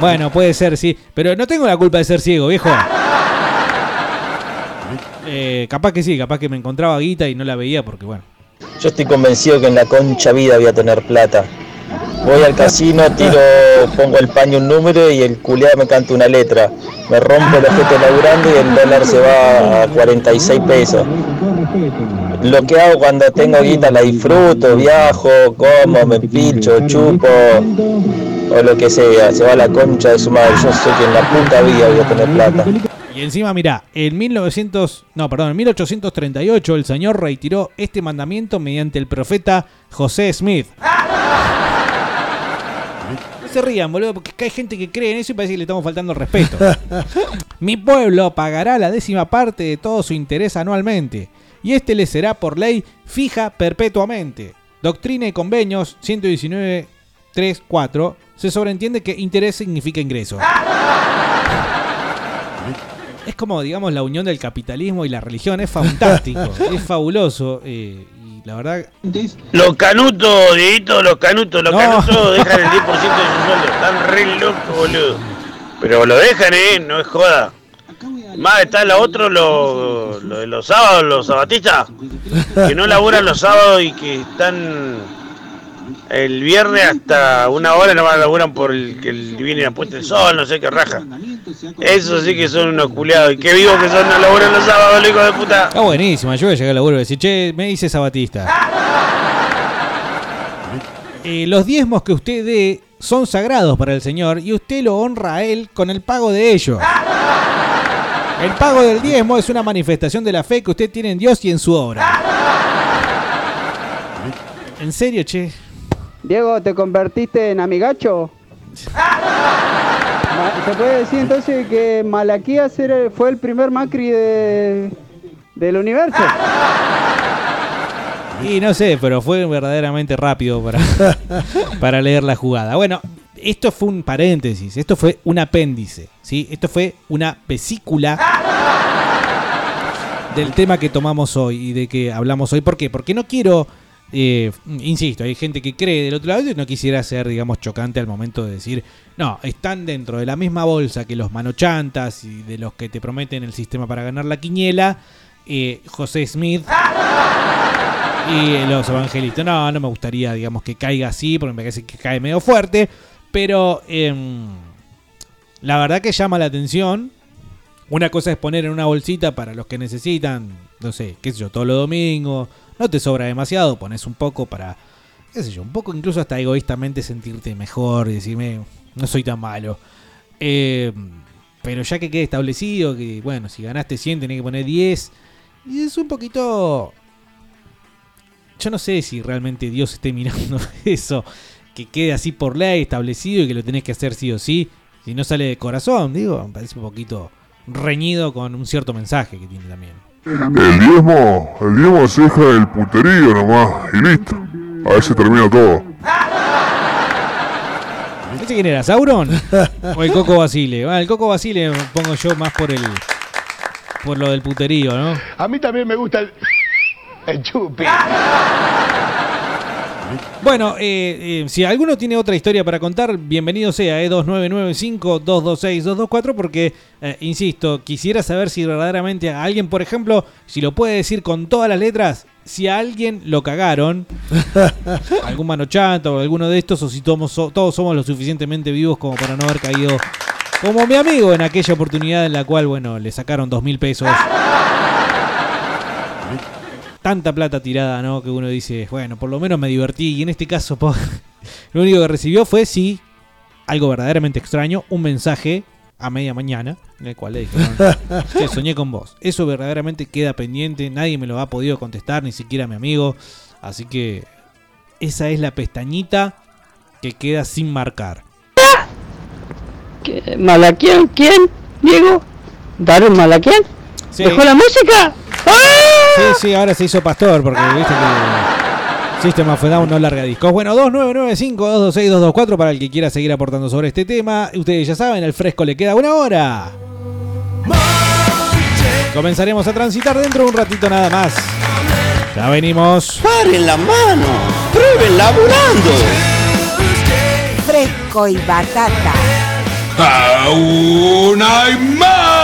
Bueno, puede ser, sí. Pero no tengo la culpa de ser ciego, viejo. Eh, capaz que sí, capaz que me encontraba guita y no la veía porque, bueno. Yo estoy convencido que en la concha vida voy a tener plata. Voy al casino, tiro, pongo el paño un número y el culiado me canta una letra. Me rompo el ojete laburando y el dólar se va a 46 pesos. Lo que hago cuando tengo guita la disfruto, viajo, como, me pincho, chupo o lo que sea. Se va a la concha de su madre. Yo sé que en la puta vida voy a tener plata. Y encima, mirá, en 1900, no, perdón, en 1838 el Señor retiró este mandamiento mediante el profeta José Smith. No se rían, boludo, porque hay gente que cree en eso y parece que le estamos faltando el respeto. Mi pueblo pagará la décima parte de todo su interés anualmente, y este le será por ley fija perpetuamente. Doctrina y convenios 119.3.4 se sobreentiende que interés significa ingreso. Es como, digamos, la unión del capitalismo y la religión. Es fantástico, es fabuloso. eh, y la verdad... Los canutos, Dieguito, los canutos, los No. canutos dejan el 10% de su sueldo. Están re locos, boludo. Pero lo dejan, eh, no es joda. Más está lo otro, lo, lo de los sábados, los sabatistas, que no laburan los sábados y que están el viernes hasta una hora nomás laburan por el que viene la puesta del sol, no sé qué raja. Eso sí que son unos culiados. Y qué vivos que son, no laburan los sábados, hijos de puta. Está buenísima, yo voy a llegar al laburo y decir, che, me dice Sabatista. Eh, los diezmos que usted dé son sagrados para el Señor y usted lo honra a Él con el pago de ellos. El pago del diezmo es una manifestación de la fe que usted tiene en Dios y en su obra. ¿En serio, che? Diego, ¿te convertiste en amigacho? ¿Se puede decir entonces que Malaquías fue el primer Macri de- del universo? Y no sé, pero fue verdaderamente rápido para, para leer la jugada. Bueno, esto fue un paréntesis, esto fue un apéndice, ¿sí? Esto fue una vesícula del tema que tomamos hoy y de que hablamos hoy. ¿Por qué? Porque no quiero, eh, insisto, hay gente que cree del otro lado y no quisiera ser, digamos, chocante al momento de decir, no, están dentro de la misma bolsa que los manochantas y de los que te prometen el sistema para ganar la quiniela, eh, José Smith y los evangelistas. No, no me gustaría, digamos, que caiga así, porque me parece que cae medio fuerte. Pero em, la verdad que llama la atención. Una cosa es poner en una bolsita para los que necesitan, no sé, qué sé yo, todos los domingos. No te sobra demasiado, pones un poco para, qué sé yo, un poco incluso hasta egoístamente sentirte mejor y decirme, no soy tan malo. Em, pero ya que quede establecido que, bueno, si ganaste 100 tenés que poner 10. Y es un poquito yo no sé si realmente Dios esté mirando eso, que quede así por ley establecido y que lo tenés que hacer sí o sí, si no sale de corazón, digo, me parece un poquito reñido con un cierto mensaje que tiene también. El diezmo, el diezmo se deja del puterío nomás y listo. A ver si termina todo. ¿Ese quién era? ¿Sauron? ¿O el Coco Basile? Ah, el Coco Basile pongo yo más por el por lo del puterío, ¿no? A mí también me gusta el, el chupi. Bueno, eh, eh, si alguno tiene otra historia para contar, bienvenido sea, eh, 2995-226-224, porque, eh, insisto, quisiera saber si verdaderamente a alguien, por ejemplo, si lo puede decir con todas las letras, si a alguien lo cagaron, algún manochanta o alguno de estos, o si todos, todos somos lo suficientemente vivos como para no haber caído como mi amigo en aquella oportunidad en la cual, bueno, le sacaron dos mil pesos. Tanta plata tirada, ¿no? Que uno dice, bueno, por lo menos me divertí. Y en este caso, po, lo único que recibió fue, sí, algo verdaderamente extraño, un mensaje a media mañana, en el cual le dijeron, "Che, soñé con vos. Eso verdaderamente queda pendiente, nadie me lo ha podido contestar, ni siquiera mi amigo. Así que esa es la pestañita que queda sin marcar. ¿Qué? ¿Malaquian? ¿Quién? ¿Diego? ¿Daron Malaquian? Sí. ¿Dejó la música? Sí, sí, ahora se hizo pastor porque viste que System of a Down no larga discos. Bueno, 2995-226-224 para el que quiera seguir aportando sobre este tema. Ustedes ya saben, el fresco le queda una hora. Comenzaremos a transitar dentro de un ratito nada más. Ya venimos. Paren la mano, prueben laburando. Fresco y batata. ¡Aún hay más!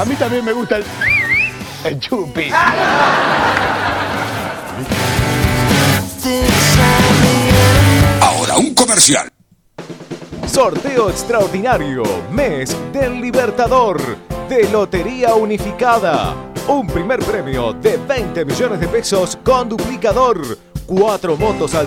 A mí también me gusta el, el chupi. Ahora un comercial. Sorteo extraordinario, mes del Libertador, de Lotería Unificada. Un primer premio de 20 millones de pesos con duplicador. Cuatro motos al